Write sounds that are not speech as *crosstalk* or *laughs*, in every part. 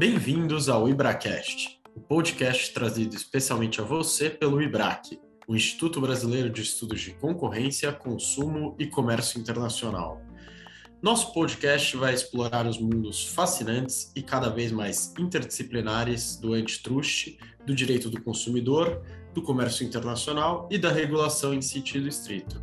Bem-vindos ao IbraCast, o podcast trazido especialmente a você pelo IBRAC, o Instituto Brasileiro de Estudos de Concorrência, Consumo e Comércio Internacional. Nosso podcast vai explorar os mundos fascinantes e cada vez mais interdisciplinares do antitrust, do direito do consumidor, do comércio internacional e da regulação em sentido estrito.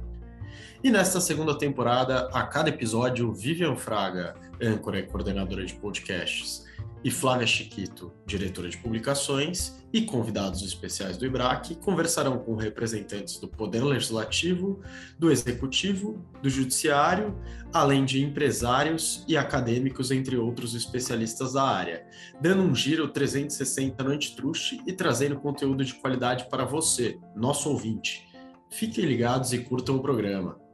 E nesta segunda temporada, a cada episódio, Vivian Fraga, âncora e coordenadora de podcasts, e Flávia Chiquito, diretora de publicações, e convidados especiais do IBRAC conversarão com representantes do Poder Legislativo, do Executivo, do Judiciário, além de empresários e acadêmicos, entre outros especialistas da área, dando um giro 360 no Antitruste e trazendo conteúdo de qualidade para você, nosso ouvinte. Fiquem ligados e curtam o programa.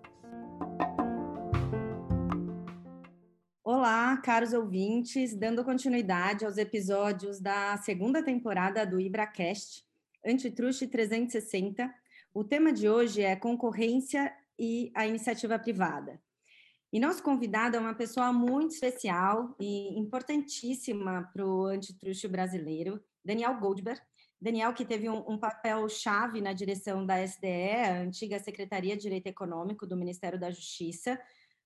Olá, caros ouvintes, dando continuidade aos episódios da segunda temporada do IbraCast, Antitruste 360. O tema de hoje é concorrência e a iniciativa privada. E nosso convidado é uma pessoa muito especial e importantíssima para o antitruste brasileiro, Daniel Goldberg. Daniel, que teve um, um papel chave na direção da SDE, a antiga Secretaria de Direito Econômico do Ministério da Justiça,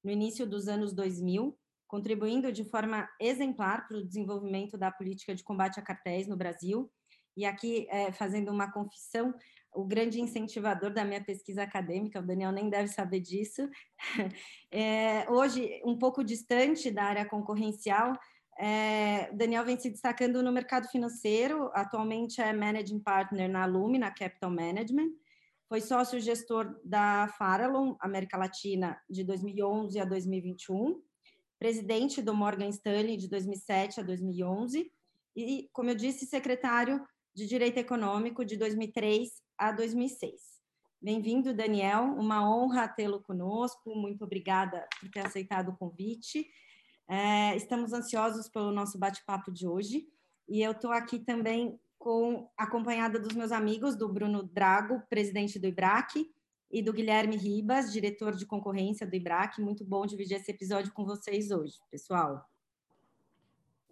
no início dos anos 2000, contribuindo de forma exemplar para o desenvolvimento da política de combate a cartéis no Brasil. E aqui, é, fazendo uma confissão, o grande incentivador da minha pesquisa acadêmica, o Daniel nem deve saber disso. *laughs* É, hoje, um pouco distante da área concorrencial, é, Daniel vem se destacando no mercado financeiro, atualmente é Managing Partner na Lumina Capital Management, foi sócio-gestor da Farallon América Latina de 2011 a 2021, presidente do Morgan Stanley de 2007 a 2011 e, como eu disse, secretário de Direito Econômico de 2003 a 2006. Bem-vindo, Daniel. Uma honra tê-lo conosco. Muito obrigada por ter aceitado o convite. É, estamos ansiosos pelo nosso bate-papo de hoje e eu estou aqui também com acompanhada dos meus amigos, do Bruno Drago, presidente do IBRAC, e do Guilherme Ribas, diretor de concorrência do IBRAC. Muito bom dividir esse episódio com vocês hoje, pessoal.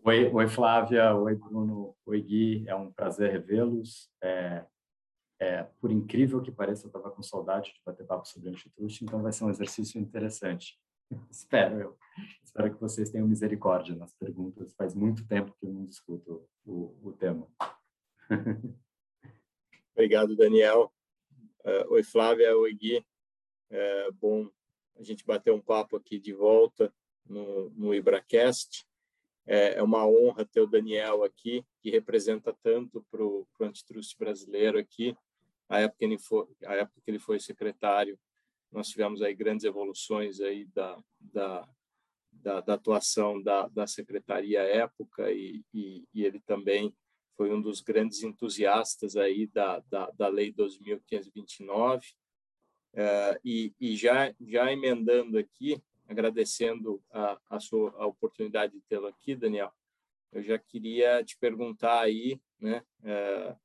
Oi, oi Flávia, oi Bruno, oi Gui, é um prazer revê-los. É, é, por incrível que pareça, eu estava com saudade de bater papo sobre antitrust, então vai ser um exercício interessante. *laughs* Espero eu. Espero que vocês tenham misericórdia nas perguntas. Faz muito tempo que eu não discuto o, o tema. *laughs* Obrigado, Daniel. Uh, oi, Flávia. Oi, Gui. É bom a gente bater um papo aqui de volta no, no IbraCast. É, é uma honra ter o Daniel aqui, que representa tanto para o antitrust brasileiro aqui. A época, que ele foi, a época que ele foi secretário, nós tivemos aí grandes evoluções aí da, da, da, da atuação da, da secretaria à época e, e, e ele também foi um dos grandes entusiastas aí da, da, da Lei 2.529. Uh, e, e já, já emendando aqui, agradecendo a, a sua a oportunidade de tê-lo aqui, Daniel, eu já queria te perguntar aí, né, uh,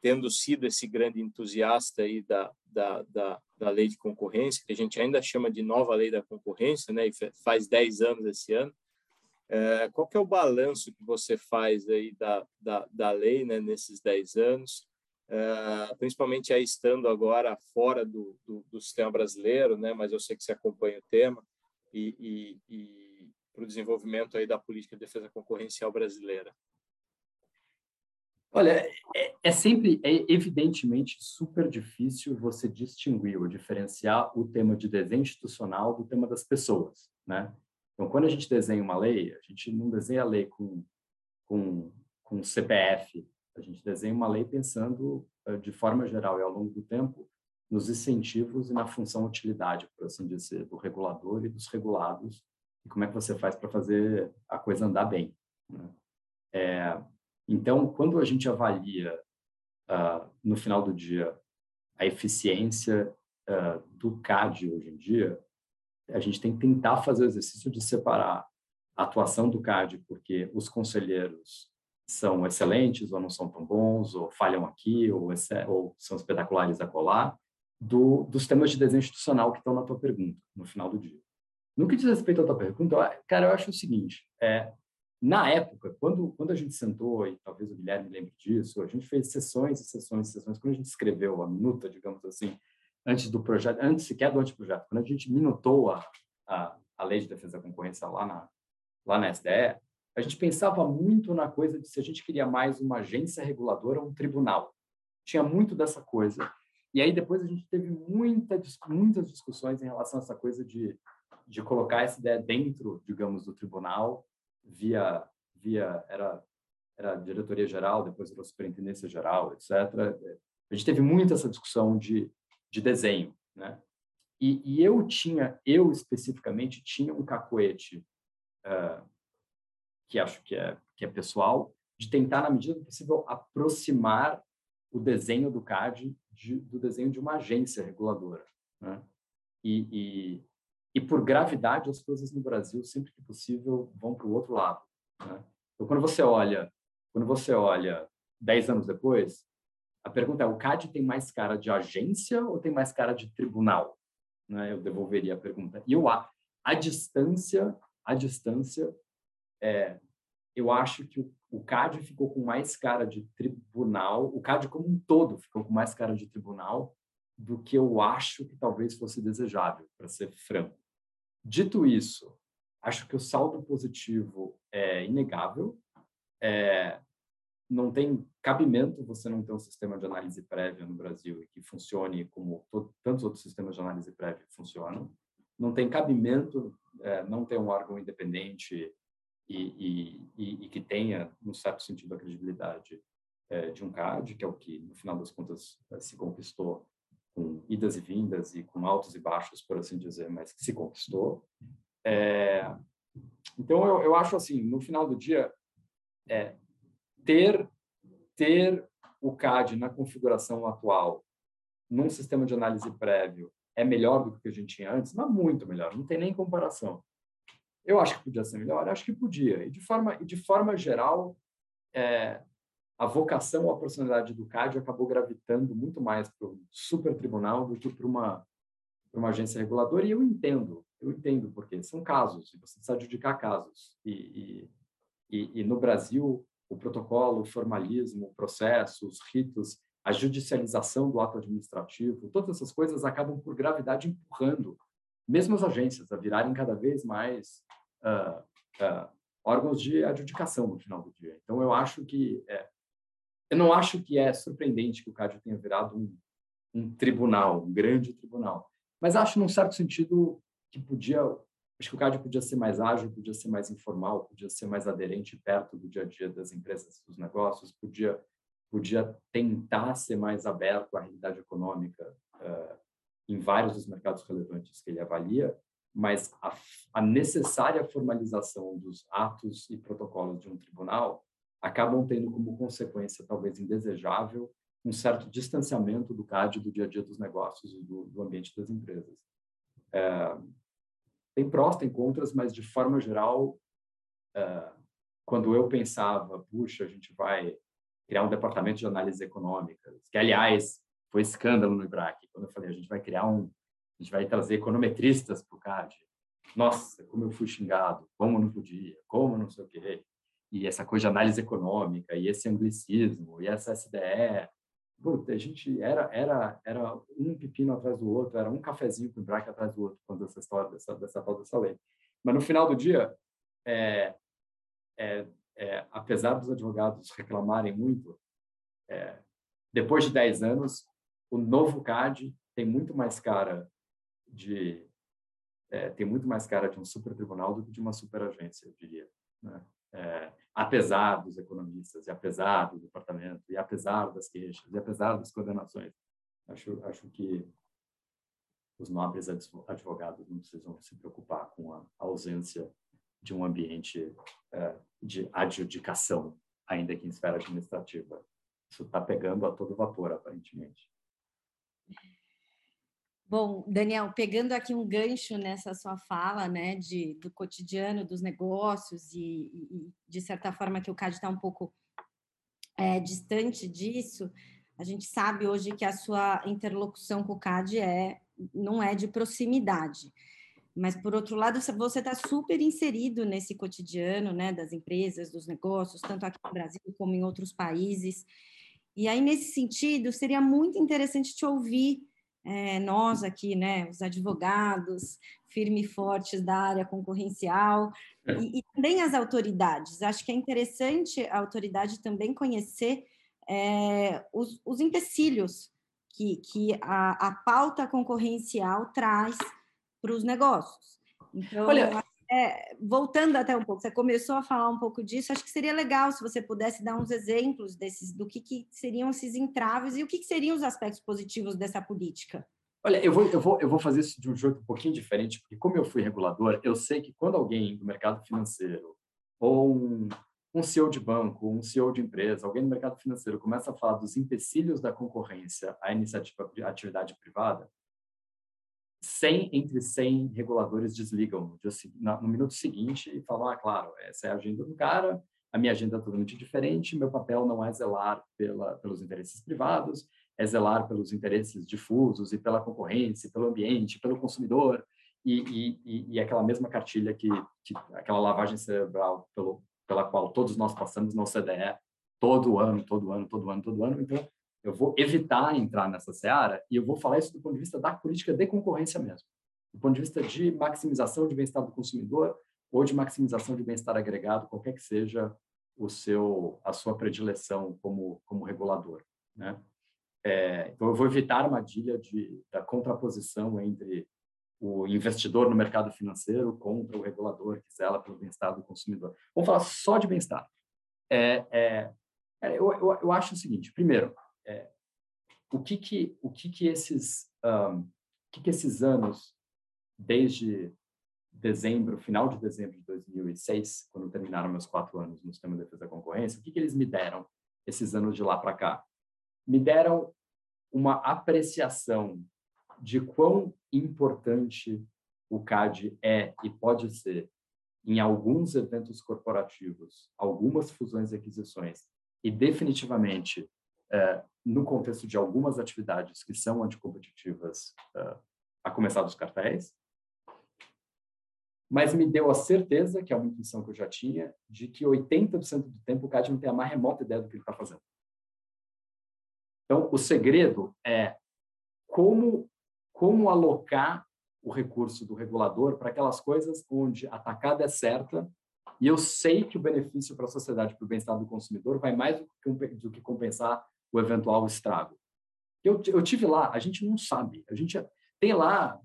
tendo sido esse grande entusiasta aí da, da, da, da, lei de concorrência, que a gente ainda chama de nova lei da concorrência, né, e faz 10 anos esse ano, é, qual que é o balanço que você faz aí da, da, da lei né, nesses 10 anos, é, principalmente aí estando agora fora do, do, do, sistema brasileiro, né, mas eu sei que você acompanha o tema, e, e, e para o desenvolvimento aí da política de defesa concorrencial brasileira? Olha, é, é, sempre, é evidentemente super difícil você distinguir ou diferenciar o tema de desenho institucional do tema das pessoas, né? Então, quando a gente desenha uma lei, a gente não desenha a lei com, com, com CPF, a gente desenha uma lei pensando, eh, de forma geral e ao longo do tempo, nos incentivos e na função utilidade, por assim dizer, do regulador e dos regulados, e como é que você faz para fazer a coisa andar bem. Né? É, então, quando a gente avalia, uh, no final do dia, a eficiência uh, do CAD hoje em dia, a gente tem que tentar fazer o exercício de separar a atuação do CAD, porque os conselheiros são excelentes ou não são tão bons, ou falham aqui, ou, ou são espetaculares a colar, do, dos temas de desenho institucional que estão na tua pergunta, no final do dia. No que diz respeito à tua pergunta, cara, eu acho o seguinte, é, na época, quando, quando a gente sentou, e talvez o Guilherme lembre disso, a gente fez sessões e sessões e sessões. Quando a gente escreveu a minuta, digamos assim, antes do projeto, antes sequer do anteprojeto, quando a gente minutou a, a, a lei de defesa da concorrência lá na, lá na SDE, a gente pensava muito na coisa de se a gente queria mais uma agência reguladora ou um tribunal. Tinha muito dessa coisa. E aí depois a gente teve muita, muitas discussões em relação a essa coisa de, de colocar essa ideia dentro, digamos, do tribunal, via, via era, era diretoria geral, depois virou superintendência geral, etc. A gente teve muito essa discussão de, de desenho, né? E, e eu tinha, eu especificamente, tinha um cacoete uh, que acho que é, que é pessoal, de tentar, na medida do possível, aproximar o desenho do CAD de, do desenho de uma agência reguladora. Né? E, e, e, por gravidade, as coisas no Brasil, sempre que possível, vão para o outro lado. Né? Então, quando você olha, quando você olha dez anos depois, a pergunta é: o CAD tem mais cara de agência ou tem mais cara de tribunal? Né? Eu devolveria a pergunta. E eu a, a distância, a distância é, eu acho que o, o CAD ficou com mais cara de tribunal, o CAD como um todo ficou com mais cara de tribunal do que eu acho que talvez fosse desejável, para ser franco. Dito isso, acho que o saldo positivo é inegável. É, não tem cabimento você não ter um sistema de análise prévia no Brasil e que funcione como tantos outros sistemas de análise prévia funcionam. Não tem cabimento é, não ter um órgão independente e, e, e, que tenha, num certo sentido, a credibilidade é, de um CAD, que é o que, no final das contas, é, se conquistou com idas e vindas e com altos e baixos, por assim dizer, mas que se conquistou. É, então, eu, eu acho assim, no final do dia, é, ter, ter o CAD na configuração atual, num sistema de análise prévio, é melhor do que a gente tinha antes? Mas muito melhor, não tem nem comparação. Eu acho que podia ser melhor, acho que podia. E de forma, de forma geral, é, a vocação, a personalidade do CAD acabou gravitando muito mais para o super tribunal do que para uma, uma agência reguladora. E eu entendo, eu entendo porque são casos, e você precisa adjudicar casos. E, e, e, e no Brasil, o protocolo, o formalismo, o processo, os ritos, a judicialização do ato administrativo, todas essas coisas acabam por gravidade empurrando mesmo as agências a virarem cada vez mais uh, uh, órgãos de adjudicação no final do dia. Então, eu acho que é, eu não acho que é surpreendente que o CAD tenha virado um, um tribunal, um grande tribunal, mas acho, num certo sentido, que podia acho que o CAD podia ser mais ágil, podia ser mais informal, podia ser mais aderente perto do dia a dia das empresas, dos negócios, podia podia tentar ser mais aberto à realidade econômica uh, em vários dos mercados relevantes que ele avalia, mas a, a, necessária formalização dos atos e protocolos de um tribunal acabam tendo como consequência, talvez indesejável, um certo distanciamento do CAD do dia a dia dos negócios e do, do ambiente das empresas. É, tem prós, tem contras, mas de forma geral, é, quando eu pensava, puxa, a gente vai criar um departamento de análise econômica, que aliás foi escândalo no IBRAC. Quando eu falei, a gente vai criar um, a gente vai trazer econometristas para o CAD. Nossa, como eu fui xingado, como não podia, como não sei o quê. E essa coisa de análise econômica, e esse anglicismo, e essa SDE. Puta, a gente era, era, era um pepino atrás do outro, era um cafezinho com o IBRAC atrás do outro, quando essa história dessa, dessa tal dessa lei. Mas no final do dia, é, é, é, apesar dos advogados reclamarem muito, é, depois de 10 anos, o novo CAD tem muito mais cara de é, tem muito mais cara de um super tribunal do que de uma super agência, eu diria. Né? É, apesar dos economistas, e apesar do departamento, e apesar das queixas, e apesar das condenações, acho, acho que os nobres advogados não precisam se preocupar com a ausência de um ambiente é, de adjudicação, ainda que em esfera administrativa. Isso está pegando a todo vapor, aparentemente. Bom, Daniel, pegando aqui um gancho nessa sua fala, né, de, do cotidiano dos negócios e, e de certa forma que o CAD está um pouco é, distante disso, a gente sabe hoje que a sua interlocução com o CAD é, não é de proximidade. mas por outro lado você está super inserido nesse cotidiano, né, das empresas, dos negócios, tanto aqui no Brasil como em outros países. E aí nesse sentido seria muito interessante te ouvir é, nós aqui, né, os advogados firmes e fortes da área concorrencial é. e, e, também as autoridades. Acho que é interessante a autoridade também conhecer é, os, os empecilhos que, que a, a pauta concorrencial traz para os negócios. Então, Olha, é, voltando até um pouco, você começou a falar um pouco disso, acho que seria legal se você pudesse dar uns exemplos desses, do que, que seriam esses entraves e o que, que, seriam os aspectos positivos dessa política. Olha, eu vou, eu, vou, eu vou fazer isso de um jeito um pouquinho diferente, porque como eu fui regulador, eu sei que quando alguém do mercado financeiro ou um, um CEO de banco, um CEO de empresa, alguém do mercado financeiro começa a falar dos empecilhos da concorrência à iniciativa, à atividade privada, 100 entre 100 reguladores desligam no, minuto seguinte e falam, ah, claro, essa é a agenda do cara, a minha agenda é totalmente diferente, meu papel não é zelar pela, pelos interesses privados, é zelar pelos interesses difusos e pela concorrência, pelo ambiente, pelo consumidor, e, e, e aquela mesma cartilha que, que, aquela lavagem cerebral pelo, pela qual todos nós passamos no CDE todo ano, todo ano, todo ano, todo ano. Então, eu vou evitar entrar nessa seara e eu vou falar isso do ponto de vista da política de concorrência mesmo, do ponto de vista de maximização de bem-estar do consumidor ou de maximização de bem-estar agregado, qualquer que seja o seu a sua predileção como como regulador, né? É, então eu vou evitar a armadilha de da contraposição entre o investidor no mercado financeiro contra o regulador que zela pelo bem-estar do consumidor. Vamos falar só de bem-estar. É, é, é eu, eu, eu acho o seguinte: primeiro, é, o que que o que que esses um, que que esses anos desde dezembro, final de dezembro de 2006, quando terminaram meus quatro anos no sistema de defesa da concorrência, o que que eles me deram esses anos de lá para cá? Me deram uma apreciação de quão importante o CAD é e pode ser em alguns eventos corporativos, algumas fusões e aquisições, e definitivamente é, no contexto de algumas atividades que são anticompetitivas, é, a começar dos cartéis, mas me deu a certeza, que é uma intuição que eu já tinha, de que 80% do tempo o CAD não tem a mais remota ideia do que ele está fazendo. Então, o segredo é como, como alocar o recurso do regulador para aquelas coisas onde a tacada é certa e eu sei que o benefício para a sociedade, para o bem-estar do consumidor, vai mais do que compensar o eventual estrago. Eu, eu tive lá, a gente não sabe, a gente tem lá,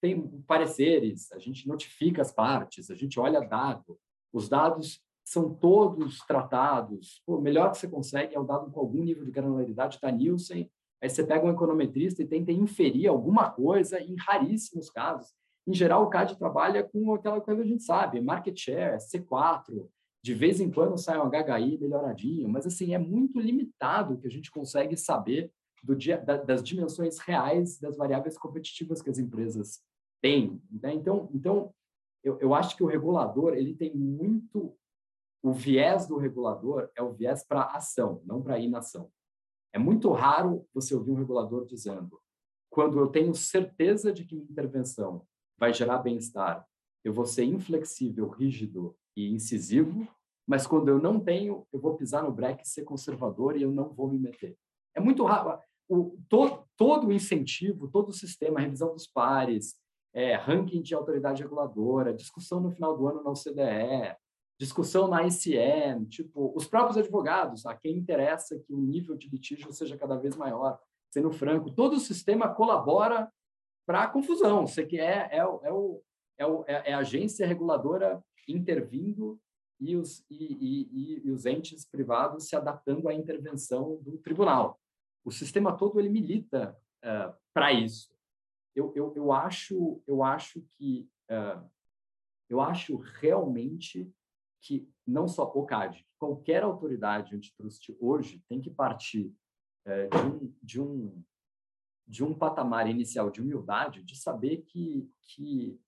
tem pareceres, a gente notifica as partes, a gente olha dado, os dados são todos tratados, o melhor que você consegue é o dado com algum nível de granularidade da Nielsen, aí você pega um econometrista e tenta inferir alguma coisa, em raríssimos casos. Em geral, o CAD trabalha com aquela coisa que a gente sabe, market share, C4, de vez em quando sai um HHI melhoradinho, mas assim é muito limitado o que a gente consegue saber dia, da, das dimensões reais das variáveis competitivas que as empresas têm. Né? Então, então eu, eu acho que o regulador ele tem muito o viés do regulador é o viés para ação, não para inação. É muito raro você ouvir um regulador dizendo: quando eu tenho certeza de que minha intervenção vai gerar bem-estar, eu vou ser inflexível, rígido e incisivo, mas quando eu não tenho, eu vou pisar no breque, ser conservador e eu não vou me meter. É muito raro. O, todo, todo o incentivo, todo o sistema, revisão dos pares, é, ranking de autoridade reguladora, discussão no final do ano na OCDE, discussão na ICM, tipo, os próprios advogados, a quem interessa que o nível de litígio seja cada vez maior, sendo franco, todo o sistema colabora para a confusão. Você que é, é, é, o, é, o, é, é a agência reguladora intervindo e os, e, e, e, os entes privados se adaptando à intervenção do tribunal. O sistema todo ele milita uh, eh, para isso. Eu, eu, eu, acho, eu acho que uh, eu acho realmente que não só o CAD, qualquer autoridade antitrust hoje tem que partir uh, de, um, de, um, de um patamar inicial de humildade, de saber que, que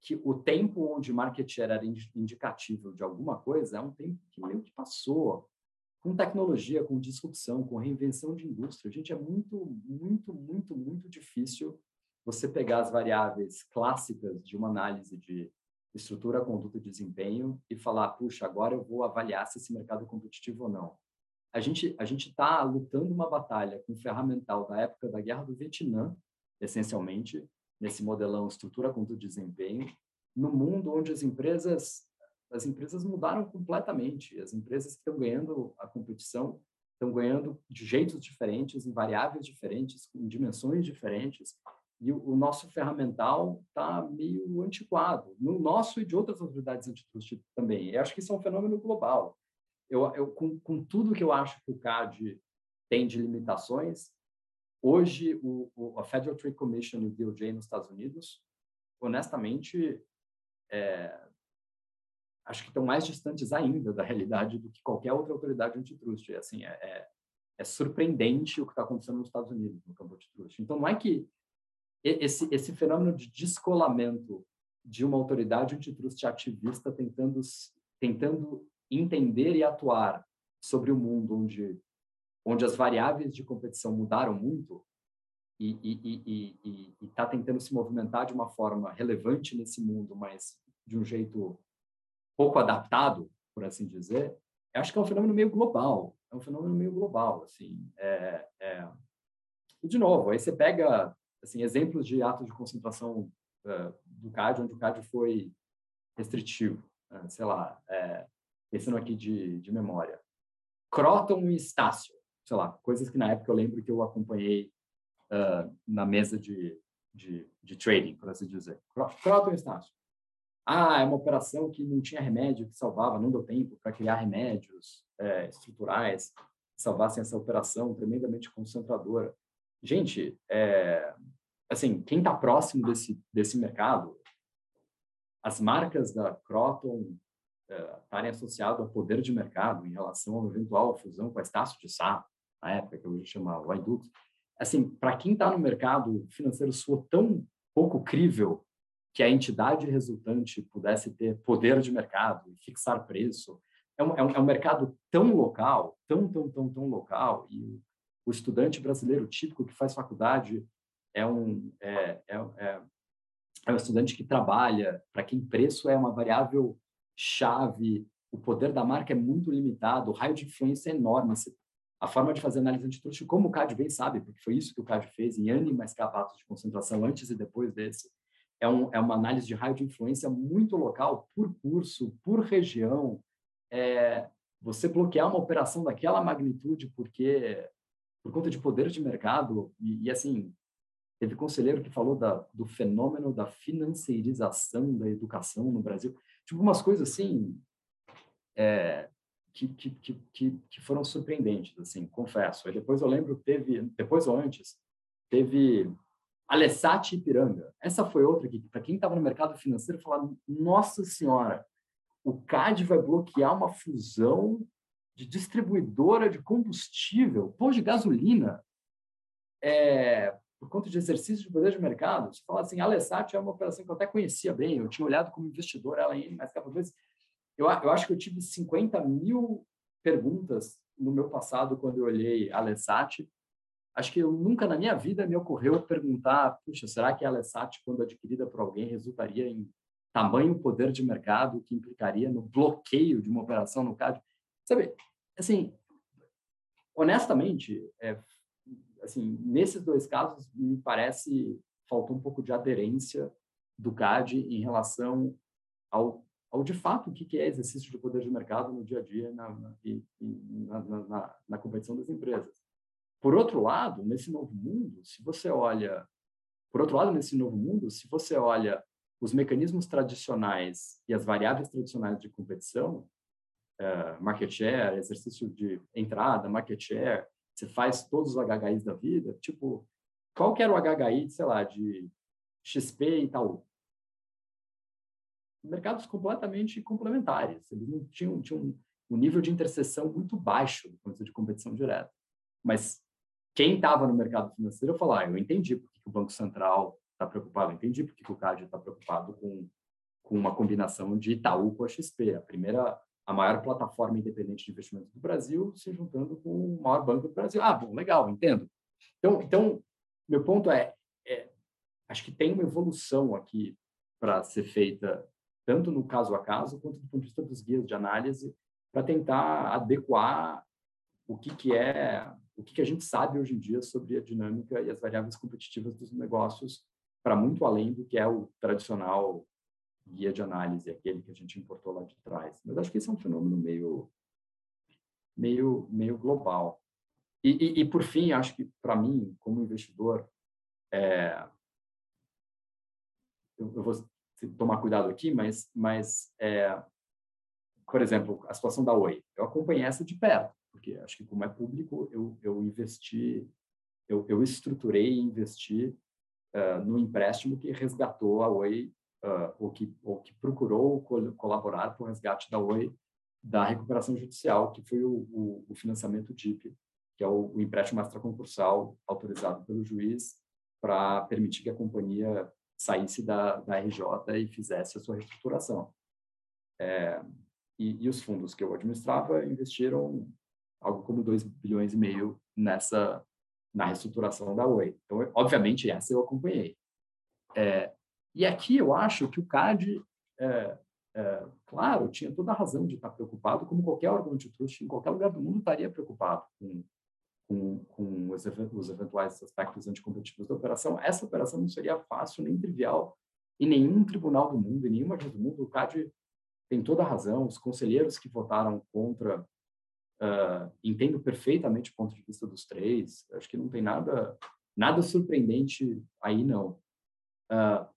que o tempo onde market share era indicativo de alguma coisa é um tempo que meio que passou com tecnologia, com disrupção, com reinvenção de indústria. Gente, é muito, muito, muito, muito difícil você pegar as variáveis clássicas de uma análise de estrutura, conduta e desempenho e falar, puxa, agora eu vou avaliar se esse mercado é competitivo ou não. A gente a gente está lutando uma batalha com ferramental da época da Guerra do Vietnã, essencialmente nesse modelão estrutura, conduta e desempenho, no mundo onde as empresas as empresas mudaram completamente. As empresas que estão ganhando a competição estão ganhando de jeitos diferentes, em variáveis diferentes, em dimensões diferentes. E o, o nosso ferramental está meio antiquado, no nosso e de outras autoridades antitrust também. Eu acho que isso é um fenômeno global. Eu, eu com, com tudo que eu acho que o CAD tem de limitações, hoje o, o, a Federal Trade Commission e o DOJ nos Estados Unidos, honestamente, é, acho que estão mais distantes ainda da realidade do que qualquer outra autoridade antitrust. Assim, é, é, é surpreendente o que está acontecendo nos Estados Unidos no campo antitrust. Então, não é que esse, esse fenômeno de descolamento de uma autoridade antitrust ativista tentando, tentando entender e atuar sobre o mundo onde, onde as variáveis de competição mudaram muito e está tentando se movimentar de uma forma relevante nesse mundo, mas de um jeito pouco adaptado, por assim dizer, acho que é um fenômeno meio global. É um fenômeno meio global, assim. É, é... E, de novo, aí você pega assim, exemplos de atos de concentração uh, do CAD, onde o CAD foi restritivo. Uh, sei lá, é, pensando aqui de, de memória. Croton e Estácio, sei lá, coisas que na época eu lembro que eu acompanhei uh, na mesa de, de, de, trading, por assim dizer. Croton Estácio. Ah, é uma operação que não tinha remédio que salvava, não deu tempo para criar remédios é, estruturais que salvassem essa operação tremendamente concentradora. Gente, é, assim, quem está próximo desse, desse mercado, as marcas da Croton é, estarem associadas ao poder de mercado em relação a uma eventual fusão com a Estácio de Sá, na época que hoje chama Waidux, assim, para quem está no mercado financeiro soa tão pouco crível que a entidade resultante pudesse ter poder de mercado e fixar preço. É um, é um, é um mercado tão local, tão, tão, tão, tão local, e o estudante brasileiro típico que faz faculdade é um, é, é, é, é um estudante que trabalha, para quem preço é uma variável chave, o poder da marca é muito limitado, o raio de influência é enorme. A forma de fazer análise antitruste, como o CAD bem sabe, porque foi isso que o CAD fez em N mais capatos de concentração antes e depois desse, é, um, é uma análise de raio de influência muito local, por curso, por região. É, você bloquear uma operação daquela magnitude porque por conta de poder de mercado e, e assim teve conselheiro que falou da, do fenômeno da financeirização da educação no Brasil. Tipo umas coisas assim é, que, que, que, que foram surpreendentes assim confesso e depois eu lembro teve depois ou antes teve Alessati Ipiranga. Essa foi outra que, para quem estava no mercado financeiro, falaram: nossa senhora, o CAD vai bloquear uma fusão de distribuidora de combustível, pô, de gasolina, é, por conta de exercício de poder de mercado. Você fala assim, a Alessati é uma operação que eu até conhecia bem, eu tinha olhado como investidor ela em mais cada vez. Eu, eu acho que eu tive 50 mil perguntas no meu passado quando eu olhei a Alessati, acho que eu nunca na minha vida me ocorreu perguntar, puxa, será que a Alessat, quando adquirida por alguém, resultaria em tamanho poder de mercado que implicaria no bloqueio de uma operação no CAD? Sabe, assim, honestamente, é, assim, nesses dois casos, me parece faltou um pouco de aderência do CAD em relação ao, ao de fato o que é exercício de poder de mercado no dia a dia na, na, na, na, na competição das empresas. Por outro lado, nesse novo mundo, se você olha, por outro lado, nesse novo mundo, se você olha os mecanismos tradicionais e as variáveis tradicionais de competição, uh, market share, exercício de entrada, market share, você faz todos os HHIs da vida, tipo, qual que era o HHI, sei lá, de XP e tal? Mercados completamente complementares, eles não tinham, tinham um nível de interseção muito baixo do ponto de competição direta. Mas quem estava no mercado financeiro eu falar, ah, eu entendi porque que o Banco Central está preocupado, eu entendi porque que o CAD está preocupado com, com uma combinação de Itaú com a XP, a primeira, a maior plataforma independente de investimento do Brasil se juntando com o maior banco do Brasil. Ah, bom, legal, entendo. Então, então meu ponto é, é acho que tem uma evolução aqui para ser feita, tanto no caso a caso, quanto do ponto de vista dos guias de análise, para tentar adequar o que, que é, o que, que a gente sabe hoje em dia sobre a dinâmica e as variáveis competitivas dos negócios, para muito além do que é o tradicional guia de análise, aquele que a gente importou lá de trás. Mas acho que esse é um fenômeno meio, meio, meio global. E, e, e por fim, acho que para mim, como investidor, é, eu, eu, vou tomar cuidado aqui, mas, mas é, por exemplo, a situação da Oi, eu acompanhei essa de perto, porque acho que como é público, eu, eu investi, eu, eu estruturei e investi uh, no empréstimo que resgatou a Oi, uh, ou, que, ou que procurou col colaborar com o resgate da Oi da recuperação judicial, que foi o, o, o financiamento DIP, que é o, o empréstimo extraconcursal autorizado pelo juiz para permitir que a companhia saísse da, da RJ e fizesse a sua reestruturação. É, e, e, os fundos que eu administrava investiram algo como 2 bilhões e meio nessa na reestruturação da Oi. Então, obviamente, essa eu acompanhei. É, e aqui eu acho que o CAD, é, é, claro, tinha toda a razão de estar preocupado, como qualquer órgão de trust em qualquer lugar do mundo estaria preocupado com com, com os, os, eventuais aspectos anticompetitivos da operação, essa operação não seria fácil nem trivial em nenhum tribunal do mundo, em nenhuma juiz do mundo. O CAD tem toda a razão, os conselheiros que votaram contra, uh, entendo perfeitamente o ponto de vista dos três, acho que não tem nada, nada surpreendente aí, não. Uh,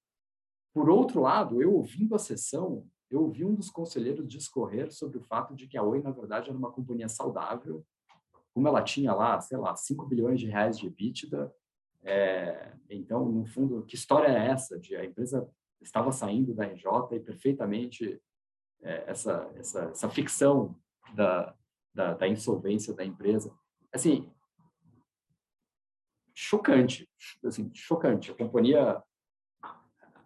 por outro lado, eu ouvindo a sessão, eu ouvi um dos conselheiros discorrer sobre o fato de que a Oi, na verdade, era uma companhia saudável, como ela tinha lá, sei lá, 5 bilhões de reais de EBITDA, é, então, no fundo, que história é essa? De a empresa estava saindo da RJ e perfeitamente é, essa, essa, essa ficção da, da, da, insolvência da empresa. Assim, chocante, assim, chocante. A companhia,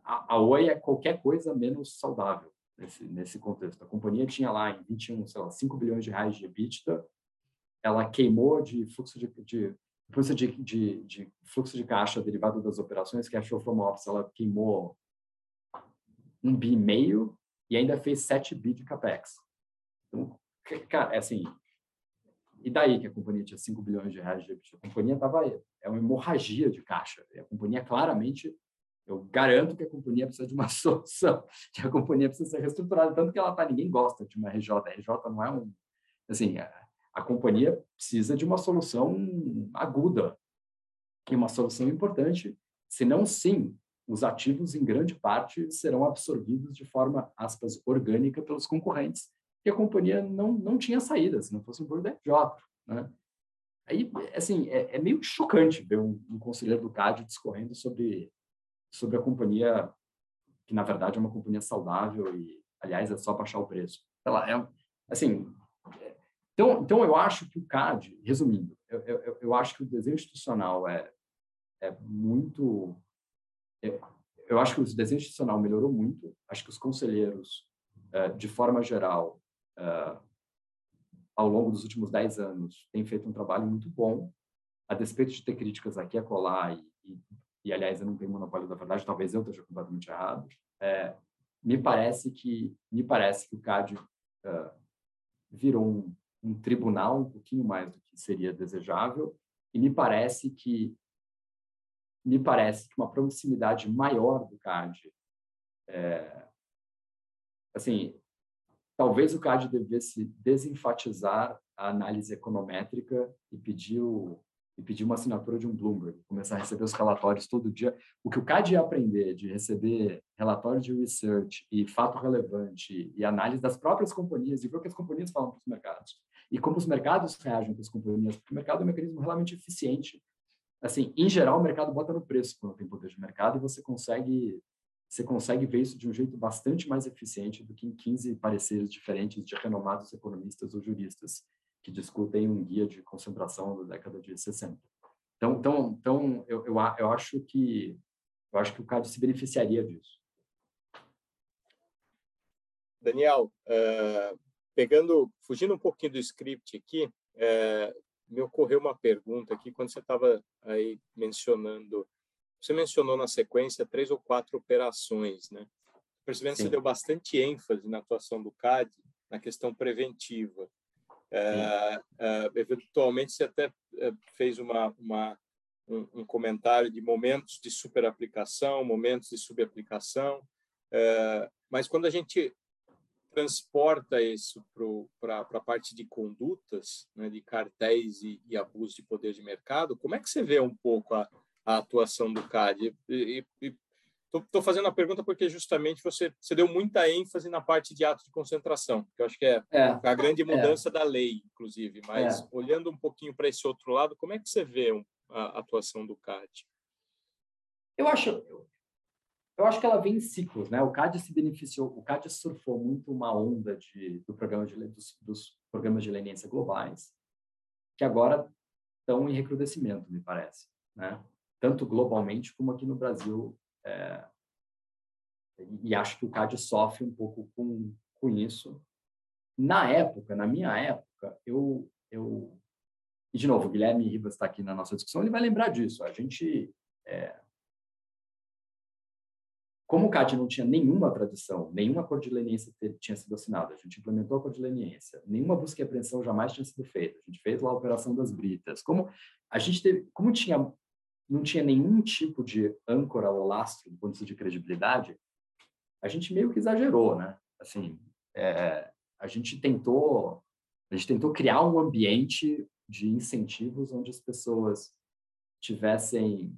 a, a Oi é qualquer coisa menos saudável nesse, nesse contexto. A companhia tinha lá em 21, sei lá, 5 bilhões de reais de EBITDA, ela queimou de fluxo de, de fluxo de, de, de, fluxo de caixa derivado das operações, que achou from ops, ela queimou um bi e meio e ainda fez 7 bi de capex. Então, cara, é assim, e daí que a companhia tinha 5 bilhões de reais de? A companhia estava, é uma hemorragia de caixa. A companhia claramente, eu garanto que a companhia precisa de uma *laughs* solução, que a companhia precisa ser reestruturada, tanto que ela tá, ninguém gosta de uma RJ. A RJ não é um, assim, a companhia precisa de uma solução aguda e uma solução importante, senão sim, os ativos em grande parte serão absorvidos de forma, aspas, orgânica pelos concorrentes, e a companhia não, não tinha saída, se não fosse um board J, né? Aí, assim, é, é, meio chocante ver um, um conselheiro do CAD discorrendo sobre, sobre a companhia, que na verdade é uma companhia saudável e, aliás, é só baixar o preço. Ela é, assim, então, então eu acho que o CAD, resumindo, eu, eu, eu acho que o desenho institucional é, é muito. É, eu acho que o desenho institucional melhorou muito. Acho que os conselheiros, é, de forma geral, é, ao longo dos últimos dez anos, têm feito um trabalho muito bom, a despeito de ter críticas aqui a colar e, e, e aliás, eu não tenho monopólio da verdade, talvez eu esteja completamente errado. É, me parece que me parece que o CAD virou um, um tribunal um pouquinho mais do que seria desejável e me parece que me parece que uma proximidade maior do CAD é, assim talvez o CAD devesse desenfatizar a análise econométrica e pedir o, e pedir uma assinatura de um Bloomberg, começar a receber os relatórios todo dia. O que o CAD ia aprender de receber relatórios de research e fato relevante e análise das próprias companhias e ver o que as companhias falam para os mercados e como os mercados reagem para as companhias, porque o mercado é um mecanismo realmente eficiente. Assim, em geral, o mercado bota no preço quando tem poder de mercado e você consegue você consegue ver isso de um jeito bastante mais eficiente do que em 15 pareceres diferentes de renomados economistas ou juristas que discutem um guia de concentração da década de 60. Então, então, então eu, eu, eu acho que eu acho que o CAD se beneficiaria disso. Daniel, uh, pegando, fugindo um pouquinho do script aqui, uh, me ocorreu uma pergunta aqui quando você estava aí mencionando você mencionou na sequência três ou quatro operações, né? Percebendo que você deu bastante ênfase na atuação do CAD na questão preventiva. É, é, eventualmente, você até é, fez uma, uma um, um, comentário de momentos de superaplicação, momentos de subaplicação, é, mas quando a gente transporta isso para a parte de condutas, né, de cartéis e, e, abuso de poder de mercado, como é que você vê um pouco a, a atuação do CAD? Estou fazendo a pergunta porque justamente você, você deu muita ênfase na parte de ato de concentração, que eu acho que é, é a grande é. mudança é. da lei, inclusive. Mas é. olhando um pouquinho para esse outro lado, como é que você vê a atuação do CAD? Eu acho, eu acho que ela vem em ciclos, né? O CAD se beneficiou, o CAD surfou muito uma onda de, do programa de, dos, dos programas de leniência globais, que agora estão em recrudescimento, me parece, né? Tanto globalmente como aqui no Brasil. É, e acho que o CAD sofre um pouco com, com isso. Na época, na minha época, eu, eu e de novo, o Guilherme Ribas está aqui na nossa discussão, ele vai lembrar disso. A gente é, como o CAD não tinha nenhuma tradição, nenhuma acordo de leniência tinha sido assinado, a gente implementou a acordo de leniência, nenhuma busca e apreensão jamais tinha sido feita, a gente fez lá a operação das britas. Como a gente teve, como tinha não tinha nenhum tipo de âncora ou lastro do ponto de vista de credibilidade, a gente meio que exagerou, né? Assim, é, a gente tentou a gente tentou criar um ambiente de incentivos onde as pessoas tivessem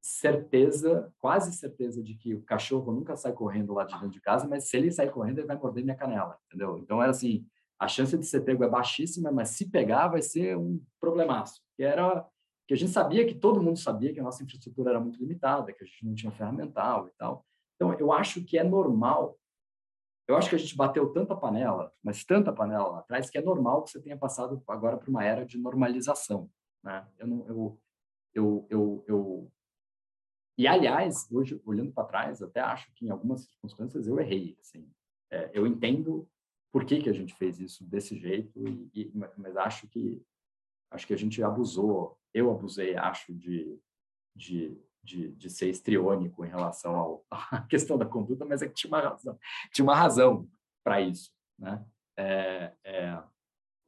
certeza, quase certeza de que o cachorro nunca sai correndo lá de dentro de casa, mas se ele sair correndo, ele vai morder minha canela, entendeu? Então era assim, a chance de ser pego é baixíssima, mas se pegar vai ser um problemaço. Que era que a gente sabia que todo mundo sabia que a nossa infraestrutura era muito limitada, que a gente não tinha ferramental e tal. Então eu acho que é normal. Eu acho que a gente bateu tanta panela, mas tanta panela lá atrás que é normal que você tenha passado agora para uma era de normalização, né? Eu não eu eu, eu, eu e, aliás, hoje, olhando para trás, até acho que em algumas circunstâncias eu errei. Assim. É, eu entendo por que, que a gente fez isso desse jeito, e, e, mas acho que acho que a gente abusou, eu abusei, acho, de, de, de, de ser estriônico em relação ao, *laughs* à questão da conduta, mas é que tinha uma razão, uma razão para isso. Né? É, é,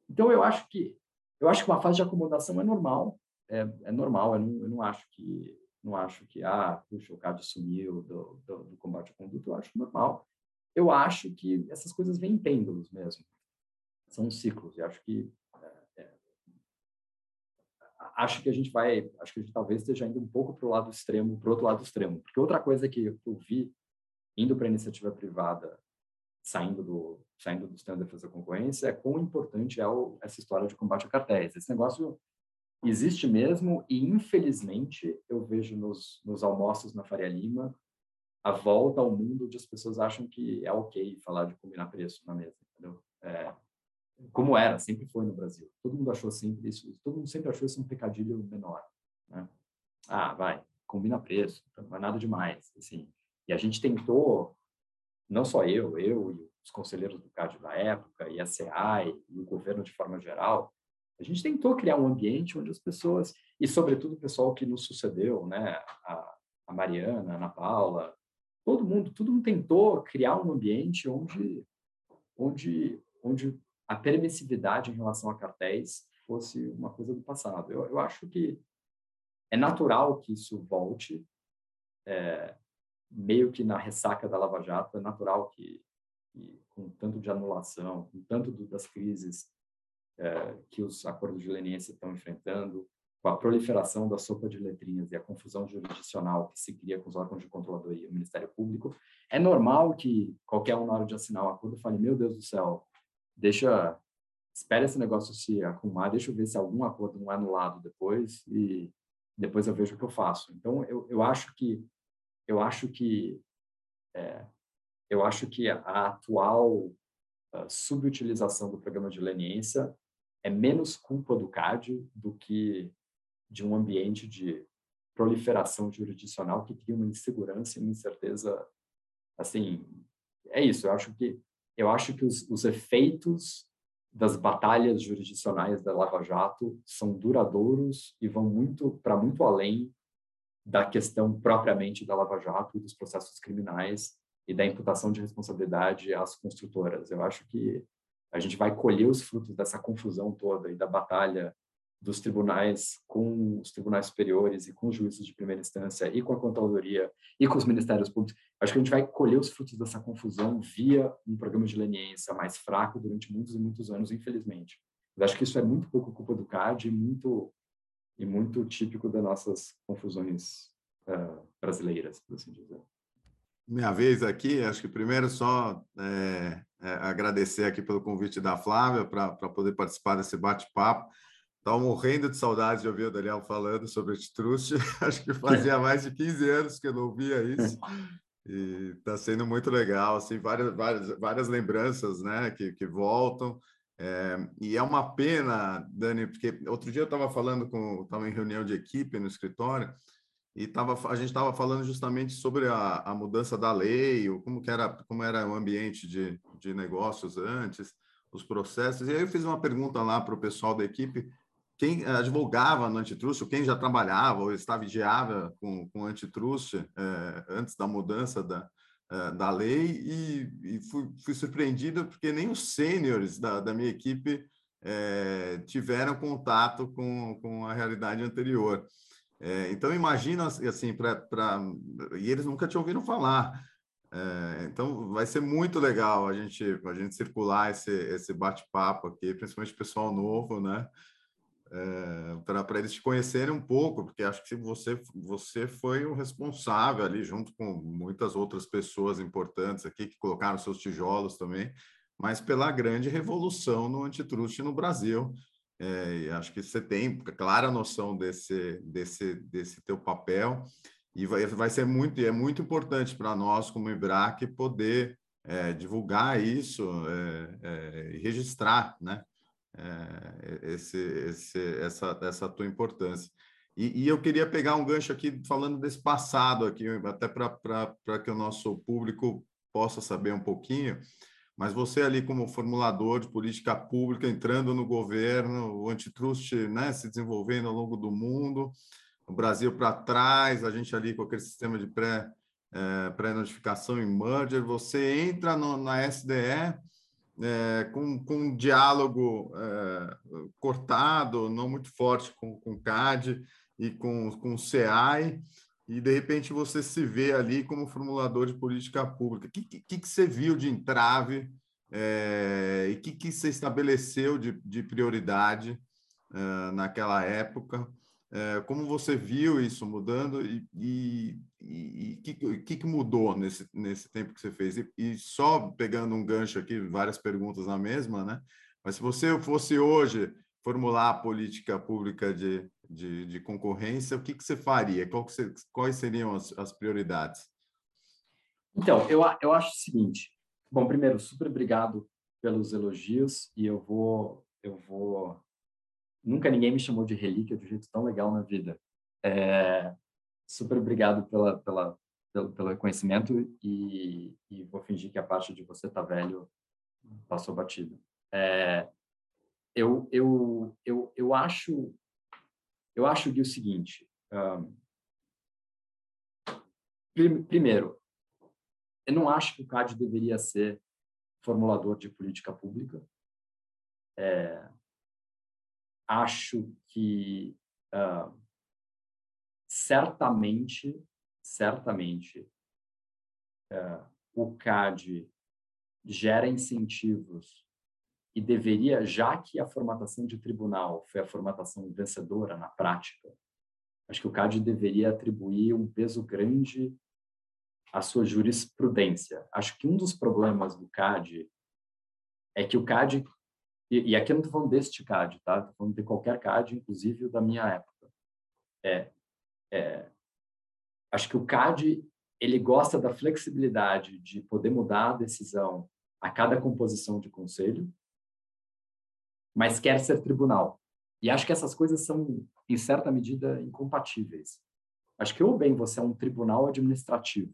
então, eu acho que eu acho que uma fase de acomodação é normal, é, é normal, eu não, eu não acho que não acho que, ah, puxa, o CAD sumiu do, do, do combate à conduta, eu acho normal. Eu acho que essas coisas vêm em pêndulos mesmo. São ciclos, e acho que é, é, acho que a gente vai, acho que a gente talvez esteja indo um pouco para o lado extremo, para o outro lado extremo. Porque outra coisa que eu vi indo para a iniciativa privada, saindo do saindo do sistema de defesa da concorrência, é quão importante é o, essa história de combate a cartéis. Esse negócio existe mesmo e infelizmente eu vejo nos, nos almoços na Faria Lima a volta ao mundo onde as pessoas acham que é ok falar de combinar preço na mesa, entendeu? É, como era, sempre foi no Brasil. Todo mundo achou sempre isso, todo mundo sempre achou isso um pecadilho menor, né? Ah, vai, combina preço, não é nada demais, assim. E a gente tentou, não só eu, eu e os conselheiros do CAD da época, e a CEAI, e o governo de forma geral, a gente tentou criar um ambiente onde as pessoas, e sobretudo o pessoal que nos sucedeu, né, a, a Mariana, a Ana Paula, todo mundo, todo mundo tentou criar um ambiente onde, onde, onde a permissividade em relação a cartéis fosse uma coisa do passado. Eu, eu acho que é natural que isso volte, é, meio que na ressaca da Lava Jato, é natural que, que com tanto de anulação, com tanto do, das crises que os acordos de leniência estão enfrentando, com a proliferação da sopa de letrinhas e a confusão jurisdicional que se cria com os órgãos de controladoria e o Ministério Público, é normal que qualquer um, na hora de assinar o um acordo, fale: Meu Deus do céu, deixa, espera esse negócio se arrumar, deixa eu ver se algum acordo não é anulado depois e depois eu vejo o que eu faço. Então, eu, eu acho que, eu acho que, é, eu acho que a atual a subutilização do programa de leniência é menos culpa do CAD do que de um ambiente de proliferação jurisdicional que cria uma insegurança e uma incerteza assim é isso eu acho que eu acho que os, os efeitos das batalhas jurisdicionais da Lava Jato são duradouros e vão muito para muito além da questão propriamente da Lava Jato e dos processos criminais e da imputação de responsabilidade às construtoras. Eu acho que a gente vai colher os frutos dessa confusão toda e da batalha dos tribunais com os tribunais superiores e com os juízes de primeira instância e com a controladoria e com os ministérios públicos. Acho que a gente vai colher os frutos dessa confusão via um programa de leniência mais fraco durante muitos e muitos anos, infelizmente. Eu acho que isso é muito pouco culpa do CAD e muito e muito típico das nossas confusões uh, brasileiras, por assim dizer. Minha vez aqui, acho que primeiro só é, é, agradecer aqui pelo convite da Flávia para poder participar desse bate-papo. Estava morrendo de saudade de ouvir o Daniel falando sobre Estrust. *laughs* Acho que fazia mais de 15 anos que eu não ouvia isso. *laughs* E está sendo muito legal, assim, várias, várias, várias lembranças né, que, que voltam. É, e é uma pena, Dani, porque outro dia eu estava falando com, estava em reunião de equipe no escritório, e tava, a gente estava falando justamente sobre a, a mudança da lei, ou como, que era, como era o ambiente de, de negócios antes, os processos. E aí eu fiz uma pergunta lá para o pessoal da equipe, quem advogava no antitrust, quem já trabalhava ou estagiava com, com antitrust é, antes da mudança da, é, da lei e, e fui, fui, surpreendido porque nem os sêniores da, da minha equipe tiveram contato com, com a realidade anterior. É, então, imagina assim, para. E eles nunca tinham ouvido falar. É, então, vai ser muito legal a gente, a gente circular esse, esse bate-papo aqui, principalmente pessoal novo, né? é, para eles te conhecerem um pouco, porque acho que você, você foi o responsável ali, junto com muitas outras pessoas importantes aqui que colocaram seus tijolos também, mas pela grande revolução no antitruste no Brasil. É, acho que você tem clara noção desse, desse, desse teu papel e vai, vai ser muito, e é muito importante para nós, como IBRAC, poder é, divulgar isso é, e registrar, né? é, esse, esse, essa, essa tua importância. E, e, eu queria pegar um gancho aqui falando desse passado aqui, até para que o nosso público possa saber um pouquinho. Mas você ali como formulador de política pública, entrando no governo, o antitrust né, se desenvolvendo ao longo do mundo, o Brasil para trás, a gente ali com aquele sistema de pré, é, pré-notificação e merger, você entra no, na SDE é, com, com um diálogo é, cortado, não muito forte com, o CAD e com, com o CEAI, e de repente você se vê ali como formulador de política pública. O que, que, que você viu de entrave é, e o que, que você estabeleceu de, de prioridade é, naquela época? É, como você viu isso mudando e o que, que, mudou nesse, nesse tempo que você fez? E, e, só pegando um gancho aqui, várias perguntas na mesma, né? Mas se você fosse hoje formular a política pública de, de, de concorrência, o que, que você faria? Que você, quais seriam as, as prioridades? Então, eu, eu acho o seguinte. Bom, primeiro, super obrigado pelos elogios e eu vou eu vou nunca ninguém me chamou de relíquia de um jeito tão legal na vida. É, super obrigado pela, pela, pelo, pelo conhecimento e, e, vou fingir que a parte de você tá velho passou batido. É, eu, eu, eu, eu acho eu acho que o seguinte um, primeiro eu não acho que o CAD deveria ser formulador de política pública. É, acho que uh, certamente, certamente, uh, o CAD gera incentivos e deveria, já que a formatação de tribunal foi a formatação vencedora na prática, acho que o CAD deveria atribuir um peso grande à sua jurisprudência. Acho que um dos problemas do CAD é que o CAD e, e aqui eu não estou falando deste CAD, tá? Estou falando de qualquer CAD, inclusive o da minha época. É, é, acho que o CAD ele gosta da flexibilidade de poder mudar a decisão a cada composição de conselho, mas quer ser tribunal. E acho que essas coisas são, em certa medida, incompatíveis. Acho que ou bem você é um tribunal administrativo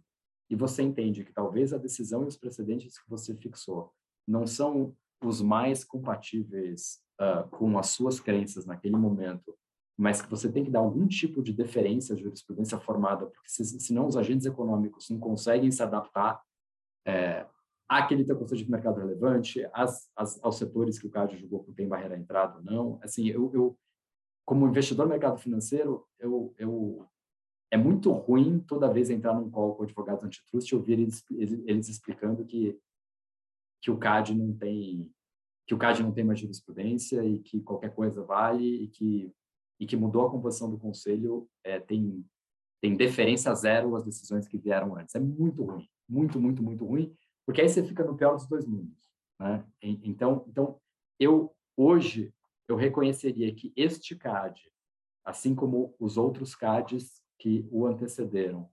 e você entende que talvez a decisão e os precedentes que você fixou não são os mais compatíveis uh, com as suas crenças naquele momento mas que você tem que dar algum tipo de deferência à jurisprudência formada, porque se, senão os agentes econômicos não conseguem se adaptar é, àquele teu conceito de mercado relevante, às, às, aos setores que o CAD julgou que tem barreira à entrada ou não. Assim, eu, eu, como investidor no mercado financeiro, eu, eu é muito ruim toda vez entrar num call com advogados antitrust e ouvir eles, eles explicando que, que o CAD não tem que o CAD não tem mais jurisprudência e que qualquer coisa vale e que e que mudou a composição do conselho é, tem tem deferência zero às decisões que vieram antes. É muito ruim, muito, muito, muito ruim, porque aí você fica no pior dos dois mundos, né? Então, então eu hoje eu reconheceria que este CAD, assim como os outros CADs que o antecederam,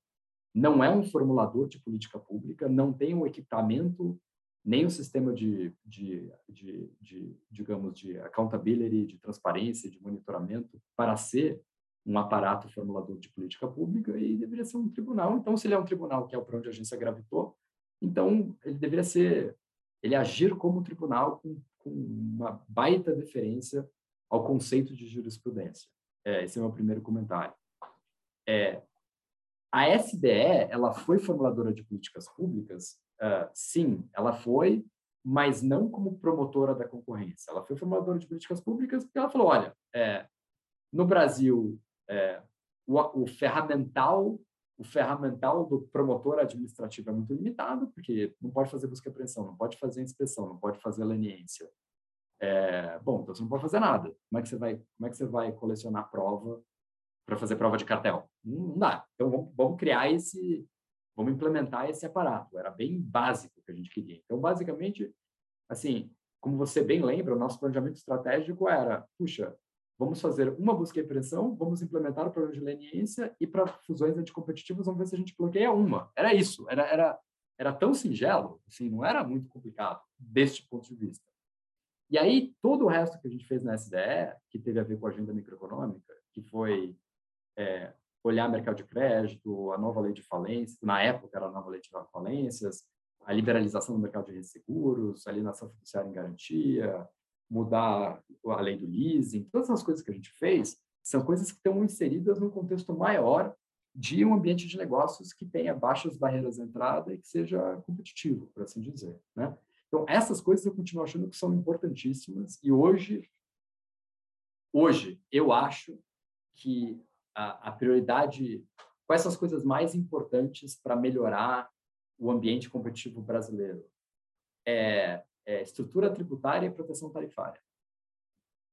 não é um formulador de política pública, não tem um equipamento nem o sistema de, de, de, de, digamos, de accountability, de transparência, de monitoramento para ser um aparato formulador de política pública e deveria ser um tribunal. Então, se ele é um tribunal, que é para onde a agência gravitou, então ele deveria ser, ele agir como tribunal com, com uma baita deferência ao conceito de jurisprudência. É, esse é o meu primeiro comentário. É, a SBE, ela foi formuladora de políticas públicas Uh, sim, ela foi, mas não como promotora da concorrência. Ela foi formuladora de políticas públicas porque ela falou, olha, é, no Brasil, é, o, o, ferramental o ferramental do promotor administrativo é muito limitado, porque não pode fazer busca e apreensão, não pode fazer inspeção, não pode fazer leniência. É, bom, então você não pode fazer nada. Como é que você vai, como é que você vai colecionar prova para fazer prova de cartel? Não, dá. Então vamos, vamos criar esse vamos implementar esse aparato. Era bem básico que a gente queria. Então, basicamente, assim, como você bem lembra, o nosso planejamento estratégico era, puxa, vamos fazer uma busca e apreensão, vamos implementar o programa de leniência e para fusões anticompetitivas vamos ver se a gente bloqueia uma. Era isso, era, era, era tão singelo, assim, não era muito complicado deste ponto de vista. E aí, todo o resto que a gente fez na SDE, que teve a ver com a agenda microeconômica, que foi é, olhar mercado de crédito, a nova lei de falência, na época era a nova lei de falências, a liberalização do mercado de seguros, alienação fiduciária em garantia, mudar a lei do leasing, todas essas coisas que a gente fez são coisas que estão inseridas num contexto maior de um ambiente de negócios que tenha baixas barreiras de entrada e que seja competitivo, por assim dizer, né? Então, essas coisas eu continuo achando que são importantíssimas e hoje hoje eu acho que a, a prioridade, quais são as coisas mais importantes para melhorar o ambiente competitivo brasileiro? É, é, estrutura tributária e proteção tarifária.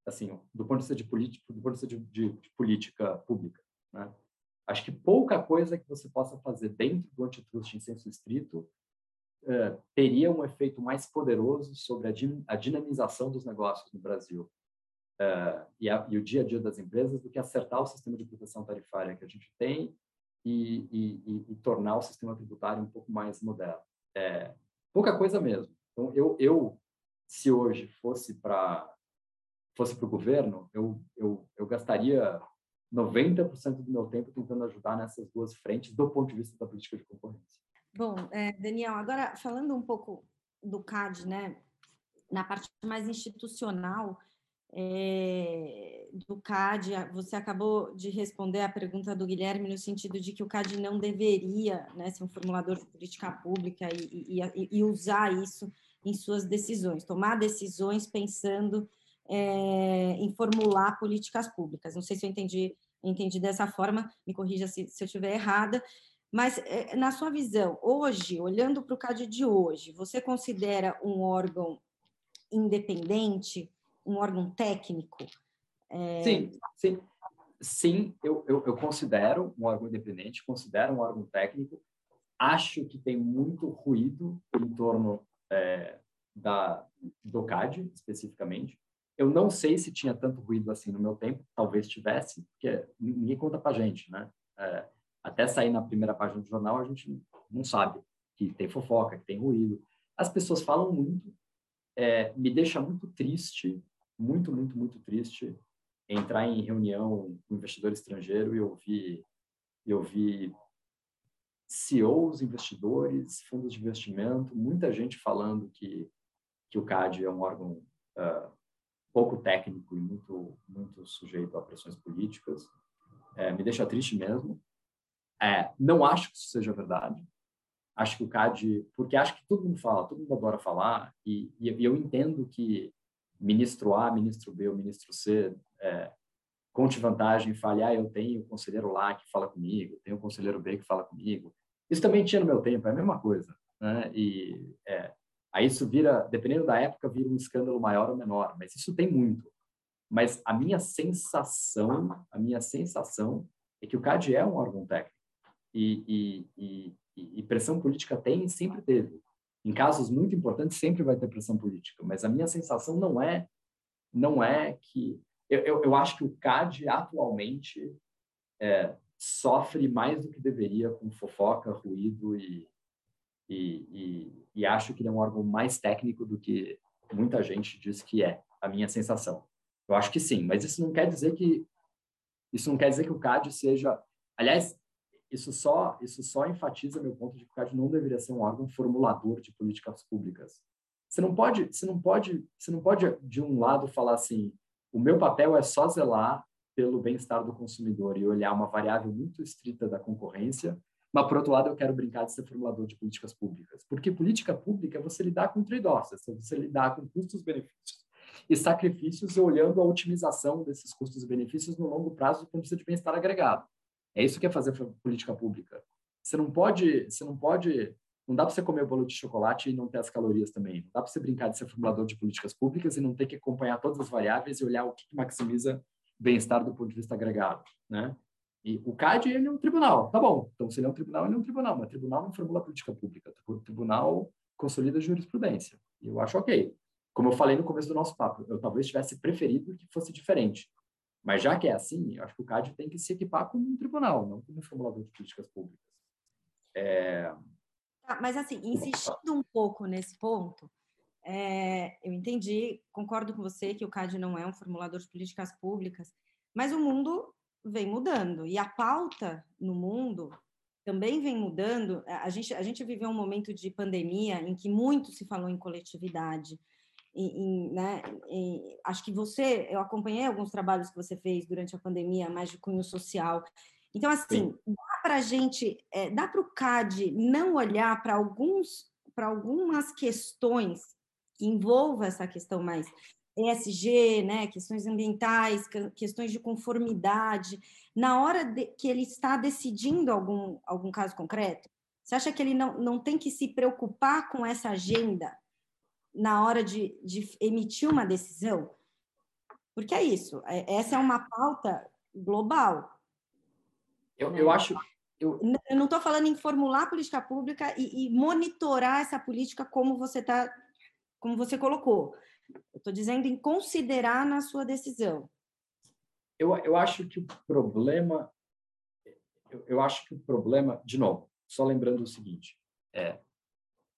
Assim, do ponto de vista de do ponto de vista de, de, de política pública, né? Acho que pouca coisa que você possa fazer dentro do antitrust em senso estrito é, teria um efeito mais poderoso sobre a, a dinamização dos negócios no Brasil uh, e, a, e, o dia a dia das empresas do que acertar o sistema de proteção tarifária que a gente tem e, e, e tornar o sistema tributário um pouco mais moderno. É, pouca coisa mesmo. Então, eu, eu se hoje fosse para fosse para o governo, eu, eu, eu gastaria 90% do meu tempo tentando ajudar nessas duas frentes do ponto de vista da política de concorrência. Bom, é, Daniel, agora falando um pouco do CAD, né, na parte mais institucional, é, do CAD, você acabou de responder a pergunta do Guilherme no sentido de que o CAD não deveria né, ser um formulador de política pública e, e, e usar isso em suas decisões, tomar decisões pensando é, em formular políticas públicas. Não sei se eu entendi, entendi dessa forma, me corrija se, se eu estiver errada, mas é, na sua visão, hoje, olhando para o CAD de hoje, você considera um órgão independente? um órgão técnico? É... Sim, sim. Sim, eu, eu, eu, considero um órgão independente, considero um órgão técnico. Acho que tem muito ruído em torno é, da, do CAD, especificamente. Eu não sei se tinha tanto ruído assim no meu tempo, talvez tivesse, porque ninguém conta para gente, né? É, até sair na primeira página do jornal, a gente não sabe que tem fofoca, que tem ruído. As pessoas falam muito, é, me deixa muito triste muito, muito, muito triste entrar em reunião com investidor estrangeiro e ouvir, e ouvir CEOs, investidores, fundos de investimento, muita gente falando que, que o CAD é um órgão uh, pouco técnico e muito muito sujeito a pressões políticas. É, me deixa triste mesmo. É, não acho que isso seja verdade. Acho que o CAD, porque acho que todo mundo fala, todo mundo adora falar, e, e eu entendo que ministro A, ministro B ou ministro C é, conte vantagem e fale, ah, eu tenho o conselheiro lá que fala comigo, tenho o conselheiro B que fala comigo. Isso também tinha no meu tempo, é a mesma coisa. Né? E é, aí isso vira, dependendo da época, vira um escândalo maior ou menor, mas isso tem muito. Mas a minha sensação, a minha sensação é que o CAD é um órgão técnico. E, e, e, e pressão política tem e sempre teve. Em casos muito importantes sempre vai ter pressão política, mas a minha sensação não é não é que eu, eu, eu acho que o CAD atualmente é, sofre mais do que deveria com fofoca, ruído e, e, e, e acho que ele é um órgão mais técnico do que muita gente diz que é, a minha sensação. Eu acho que sim, mas isso não quer dizer que isso não quer dizer que o CAD seja, aliás, isso só isso só enfatiza meu ponto de que o CAD não deveria ser um órgão formulador de políticas públicas. Você não pode, você não pode, você não pode de um lado falar assim, o meu papel é só zelar pelo bem-estar do consumidor e olhar uma variável muito estrita da concorrência, mas por outro lado eu quero brincar de ser formulador de políticas públicas, porque política pública é você lidar com trade-offs, é você lidar com custos-benefícios e sacrifícios olhando a otimização desses custos e benefícios no longo prazo do ponto de vista de bem-estar agregado. É isso que é fazer política pública. Você não pode, você não pode, não dá para você comer o bolo de chocolate e não ter as calorias também. Não dá para você brincar de ser formulador de políticas públicas e não ter que acompanhar todas as variáveis e olhar o que maximiza bem-estar do ponto de vista agregado, né? E o CAD ele é um tribunal, tá bom? Então se ele é um tribunal, ele é um tribunal, mas tribunal não formula política pública. O tribunal consolida jurisprudência. E eu acho ok. Como eu falei no começo do nosso papo, eu talvez tivesse preferido que fosse diferente. Mas já que é assim, eu acho que o CAD tem que se equipar como um tribunal, não como um formulador de políticas públicas. É... Ah, mas assim, insistindo um pouco nesse ponto, é, eu entendi, concordo com você que o CAD não é um formulador de políticas públicas, mas o mundo vem mudando e a pauta no mundo também vem mudando. A gente, a gente viveu um momento de pandemia em que muito se falou em coletividade, em, em, né, em, acho que você, eu acompanhei alguns trabalhos que você fez durante a pandemia, mais de cunho social. Então, assim, Sim. dá para a gente, é, dá para o CAD não olhar para alguns, para algumas questões que envolvam essa questão mais ESG, né, questões ambientais, questões de conformidade, na hora de, que ele está decidindo algum, algum caso concreto? Você acha que ele não, não tem que se preocupar com essa agenda na hora de, de emitir uma decisão? Porque é isso, é, essa é uma pauta global. Eu, eu acho. Eu, eu não estou falando em formular política pública e, e monitorar essa política como você tá, como você colocou. Eu estou dizendo em considerar na sua decisão. Eu, eu acho que o problema, eu, eu acho que o problema, de novo, só lembrando o seguinte, é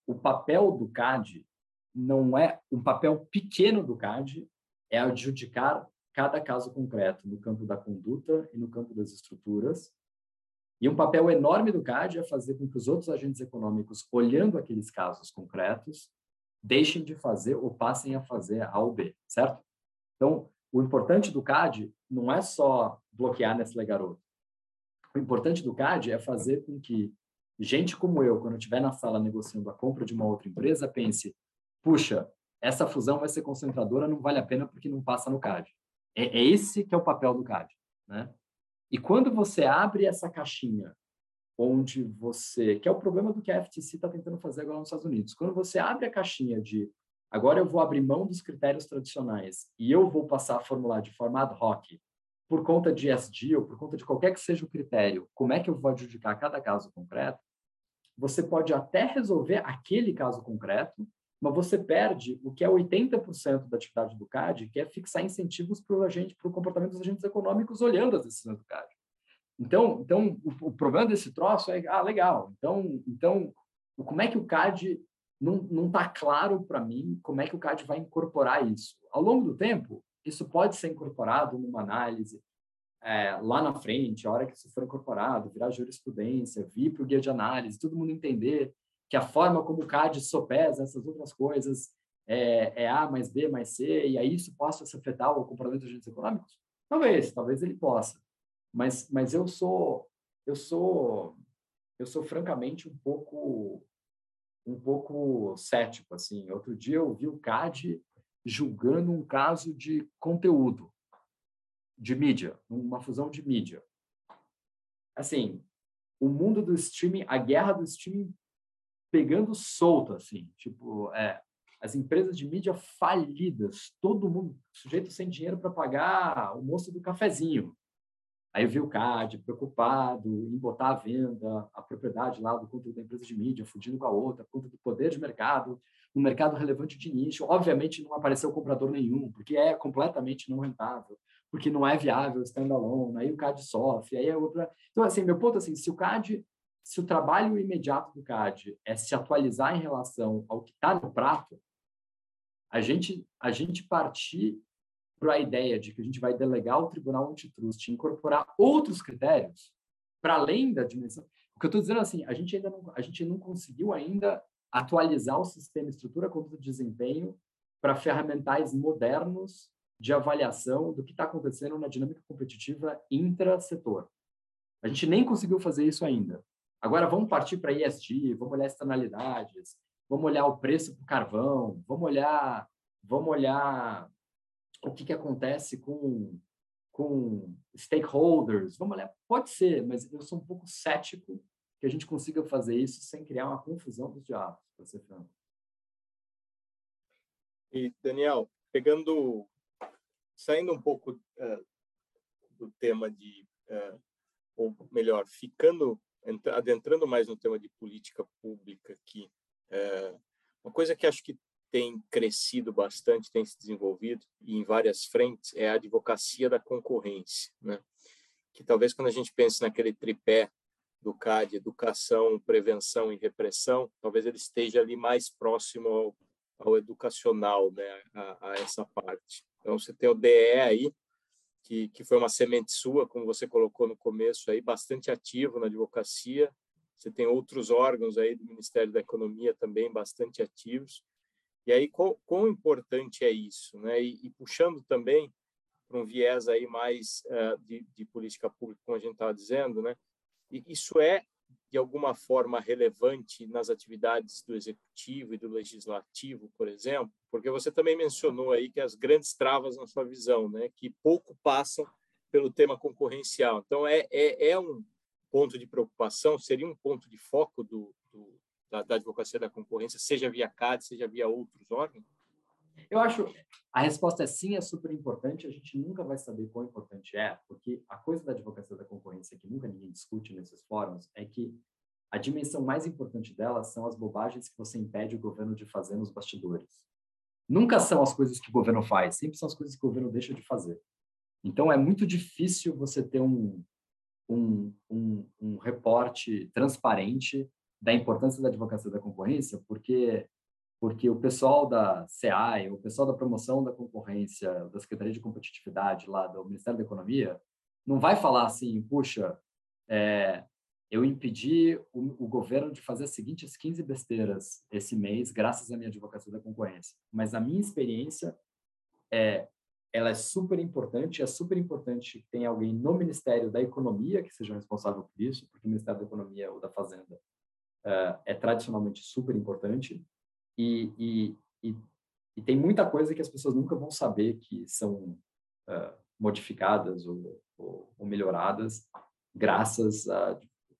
o papel do CAD não é um papel pequeno do CAD é adjudicar cada caso concreto no campo da conduta e no campo das estruturas. E um papel enorme do CAD é fazer com que os outros agentes econômicos, olhando aqueles casos concretos, deixem de fazer ou passem a fazer A ou B, certo? Então, o importante do CAD não é só bloquear Nestlé Garoto. O importante do CAD é fazer com que gente como eu, quando estiver na sala negociando a compra de uma outra empresa, pense: puxa, essa fusão vai ser concentradora, não vale a pena porque não passa no CAD. É, é esse que é o papel do CAD, né? E quando você abre essa caixinha, onde você, que é o problema do que a FTC está tentando fazer agora nos Estados Unidos, quando você abre a caixinha de agora eu vou abrir mão dos critérios tradicionais e eu vou passar a formular de forma ad hoc por conta de SD ou por conta de qualquer que seja o critério, como é que eu vou adjudicar cada caso concreto, você pode até resolver aquele caso concreto, mas você perde o que é 80% da atividade do CAD, que é fixar incentivos para o comportamento dos agentes econômicos olhando as decisões do CAD. Então, então o, o problema desse troço é, ah, legal. Então, então, como é que o CAD não não está claro para mim como é que o CAD vai incorporar isso? Ao longo do tempo, isso pode ser incorporado numa análise é, lá na frente, a hora que isso for incorporado, virar jurisprudência, vir para o guia de análise, todo mundo entender que a forma como o CAD sopesa essas outras coisas é, é, A mais B mais C, e aí isso possa se afetar o comportamento dos agentes econômicos? Talvez, talvez ele possa. Mas, mas eu sou, eu sou, eu sou francamente um pouco, um pouco cético, assim. Outro dia eu vi o CAD julgando um caso de conteúdo, de mídia, uma fusão de mídia. Assim, o mundo do streaming, a guerra do streaming pegando solto, assim, tipo, é, as empresas de mídia falidas, todo mundo, sujeito sem dinheiro para pagar o moço do cafezinho. Aí eu vi o CAD preocupado em botar à venda a propriedade lá do conteúdo da empresa de mídia, fugindo com a outra, por conta do poder de mercado, no mercado relevante de nicho. Obviamente não apareceu comprador nenhum, porque é completamente não rentável, porque não é viável standalone, aí o CAD sofre, aí é outra. Então, assim, meu ponto é assim, se o CAD se o trabalho imediato do CAD é se atualizar em relação ao que está no prato, a gente, a gente partir para a ideia de que a gente vai delegar ao Tribunal Antitrust incorporar outros critérios para além da dimensão. O que eu estou dizendo é assim, a gente ainda não, a gente não conseguiu ainda atualizar o sistema estrutura contra o desempenho para ferramentais modernos de avaliação do que está acontecendo na dinâmica competitiva intra-setor. A gente nem conseguiu fazer isso ainda. Agora vamos partir para ESG, vamos olhar externalidades, vamos olhar o preço do carvão, vamos olhar, vamos olhar o que, que acontece com, com stakeholders, vamos olhar, pode ser, mas eu sou um pouco cético que a gente consiga fazer isso sem criar uma confusão dos diabos, para ser franco. E, Daniel, pegando, saindo um pouco uh, do tema de, uh, ou melhor, ficando adentrando mais no tema de política pública aqui, é, uma coisa que acho que tem crescido bastante, tem se desenvolvido em várias frentes é a advocacia da concorrência, né? Que talvez quando a gente pense naquele tripé do CAD, educação, prevenção e repressão, talvez ele esteja ali mais próximo ao, ao educacional, né? A, a essa parte. Então você tem o DE aí, que, que foi uma semente sua, como você colocou no começo aí, bastante ativo na advocacia. Você tem outros órgãos aí do Ministério da Economia também bastante ativos. E aí, quão, importante é isso? Né? E, e puxando também para um viés aí mais uh, de, de, política pública, como a gente estava dizendo, né? E isso é de alguma forma relevante nas atividades do executivo e do legislativo, por exemplo? Porque você também mencionou aí que as grandes travas na sua visão, né, que pouco passam pelo tema concorrencial. Então é é, é um ponto de preocupação, seria um ponto de foco do, do da, da, advocacia da concorrência, seja via CAD, seja via outros órgãos? Eu acho a resposta é sim, é super importante. A gente nunca vai saber quão importante é, porque a coisa da advocacia da concorrência que nunca ninguém discute nesses fóruns é que a dimensão mais importante dela são as bobagens que você impede o governo de fazer nos bastidores. Nunca são as coisas que o governo faz, sempre são as coisas que o governo deixa de fazer. Então é muito difícil você ter um um, um, um reporte transparente da importância da advocacia da concorrência, porque porque o pessoal da CEAI, o pessoal da promoção da concorrência, da Secretaria de Competitividade lá do Ministério da Economia, não vai falar assim, puxa, é, eu impedi o, o, governo de fazer as seguintes 15 besteiras esse mês, graças à minha advocacia da concorrência. Mas a minha experiência é, ela é super importante, é super importante que tenha alguém no Ministério da Economia que seja responsável por isso, porque o Ministério da Economia ou da Fazenda é, é tradicionalmente super importante, e, e, e, e, tem muita coisa que as pessoas nunca vão saber que são uh, modificadas ou, ou, ou, melhoradas graças a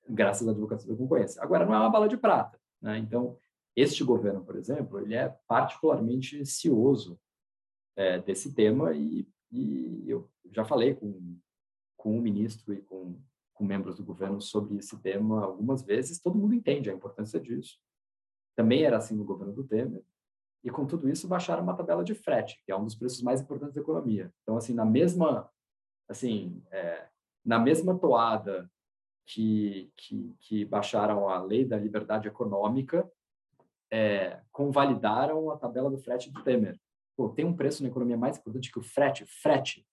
graças à advocacia da concorrência. Agora, não é uma bala de prata. Né? Então, este governo, por exemplo, ele é particularmente cioso é, desse tema e, e, eu já falei com, com o ministro e com, com membros do governo sobre esse tema algumas vezes. Todo mundo entende a importância disso. Também era assim no governo do Temer. E com tudo isso baixaram uma tabela de frete, que é um dos preços mais importantes da economia. Então, assim, na mesma, assim, é, na mesma toada que, que, que, baixaram a lei da liberdade econômica, é, convalidaram a tabela do frete do Temer. Pô, tem um preço na economia mais importante que o frete, frete.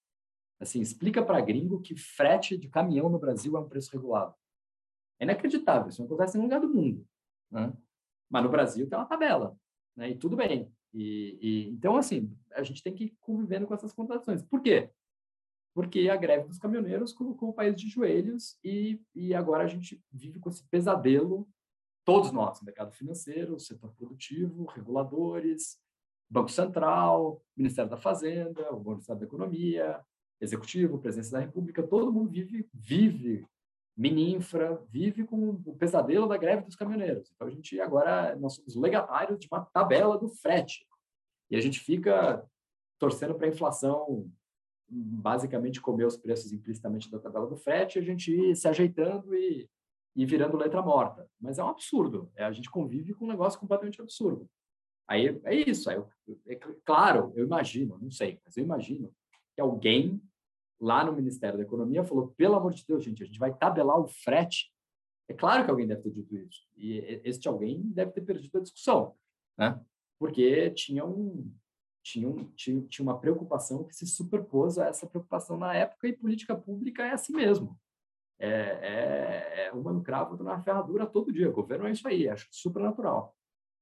Assim, explica para gringo que frete de caminhão no Brasil é um preço regulado. É inacreditável, isso não acontece em nenhum lugar do mundo. Né? Mas no Brasil tem uma tabela, né? E tudo bem. E, e, então, assim, a gente tem que ir convivendo com essas contradições. Por quê? Porque a greve dos caminhoneiros colocou o país de joelhos e, e agora a gente vive com esse pesadelo, todos nós, mercado financeiro, setor produtivo, reguladores, Banco Central, Ministério da Fazenda, o Ministério da Economia, Executivo, Presidência da República, todo mundo vive, vive Mininfra, vive com o pesadelo da greve dos caminhoneiros. Então, a gente agora, nós somos legatários de uma tabela do frete. E a gente fica torcendo para a inflação basicamente comer os preços implicitamente da tabela do frete, a gente ir se ajeitando e, e virando letra morta. Mas é um absurdo. É, a gente convive com um negócio completamente absurdo. Aí é isso. Aí eu, é, claro, eu imagino, não sei, mas eu imagino que alguém lá no Ministério da Economia falou: pelo amor de Deus, gente, a gente vai tabelar o frete. É claro que alguém deve ter dito isso. E este alguém deve ter perdido a discussão, né? Porque tinha, um, tinha, um, tinha, tinha uma preocupação que se superpôs a essa preocupação na época, e política pública é assim mesmo. É, é, é uma no cravo, na ferradura todo dia. O governo é isso aí, acho super natural.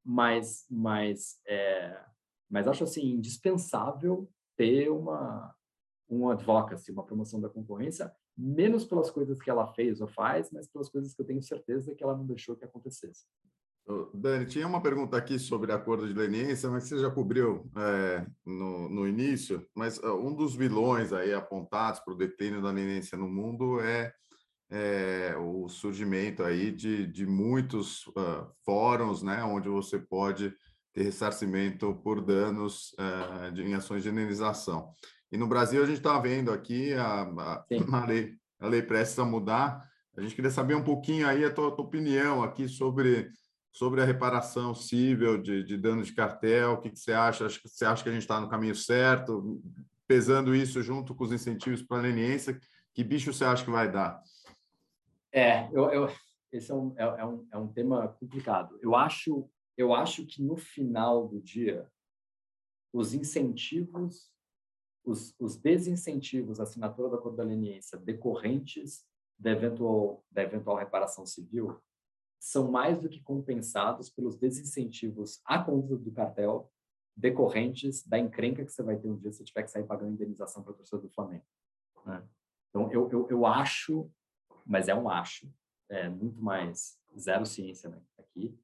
Mas, mas, é, mas acho assim indispensável ter uma, um advocacy, uma promoção da concorrência, menos pelas coisas que ela fez ou faz, mas pelas coisas que eu tenho certeza que ela não deixou que acontecesse. Dani, tinha uma pergunta aqui sobre acordo de leniência, mas você já cobriu é, no, no início, mas uh, um dos vilões aí apontados para o declínio da leniência no mundo é, é o surgimento aí de, de muitos uh, fóruns, né, onde você pode ter ressarcimento por danos uh, de, em ações de indenização. E no Brasil a gente está vendo aqui a, a, *laughs* a, lei, a lei prestes a mudar. A gente queria saber um pouquinho aí a tua, tua opinião aqui sobre, sobre a reparação civil de, de danos de cartel. O que, que você acha? Que você acha que a gente está no caminho certo? Pesando isso junto com os incentivos para a leniência, que bicho você acha que vai dar? É, eu, eu esse é um, é, é, um, é um tema complicado. Eu acho, eu acho que no final do dia, os incentivos os, os desincentivos à assinatura do acordo da leniência decorrentes da eventual, da eventual reparação civil são mais do que compensados pelos desincentivos à conta do cartel decorrentes da encrenca que você vai ter um dia se você tiver que sair pagando indenização para a torcida do Flamengo. Né? Então, eu, eu, eu acho, mas é um acho, é muito mais zero ciência né, aqui,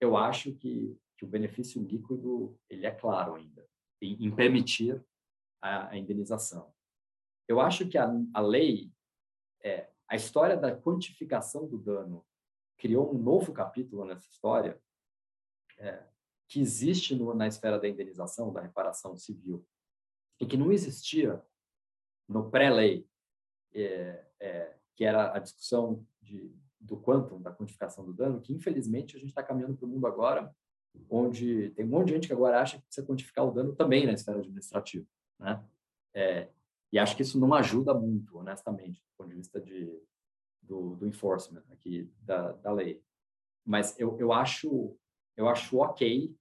eu acho que, que o benefício líquido ele é claro ainda, em, em permitir a, a indenização. Eu acho que a, a lei, é, a história da quantificação do dano criou um novo capítulo nessa história é, que existe no, na esfera da indenização, da reparação civil, e que não existia no pré-lei, é, é, que era a discussão de, do quantum, da quantificação do dano, que infelizmente a gente está caminhando para o mundo agora, onde tem um monte de gente que agora acha que precisa quantificar o dano também na esfera administrativa né? É, e acho que isso não ajuda muito, honestamente, do ponto de vista de, do, do enforcement aqui da, da lei. Mas eu, eu acho eu acho ok.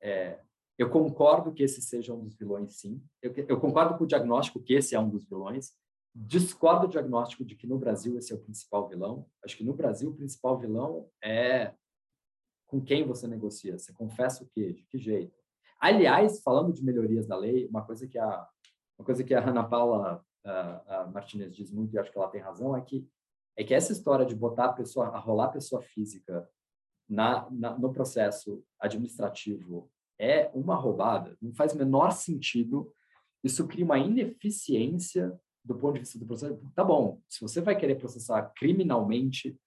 É, eu concordo que esse seja um dos vilões, sim. Eu, eu concordo com o diagnóstico que esse é um dos vilões. Discordo do diagnóstico de que no Brasil esse é o principal vilão. Acho que no Brasil o principal vilão é com quem você negocia. Você confessa o quê? De que jeito? Aliás, falando de melhorias da lei, uma coisa que a, uma coisa que a Ana Paula a, a Martinez diz muito, e acho que ela tem razão, é que, é que essa história de botar a pessoa, a rolar a pessoa física na, na, no processo administrativo é uma roubada, não faz menor sentido. Isso cria uma ineficiência do ponto de vista do processo. Tá bom, se você vai querer processar criminalmente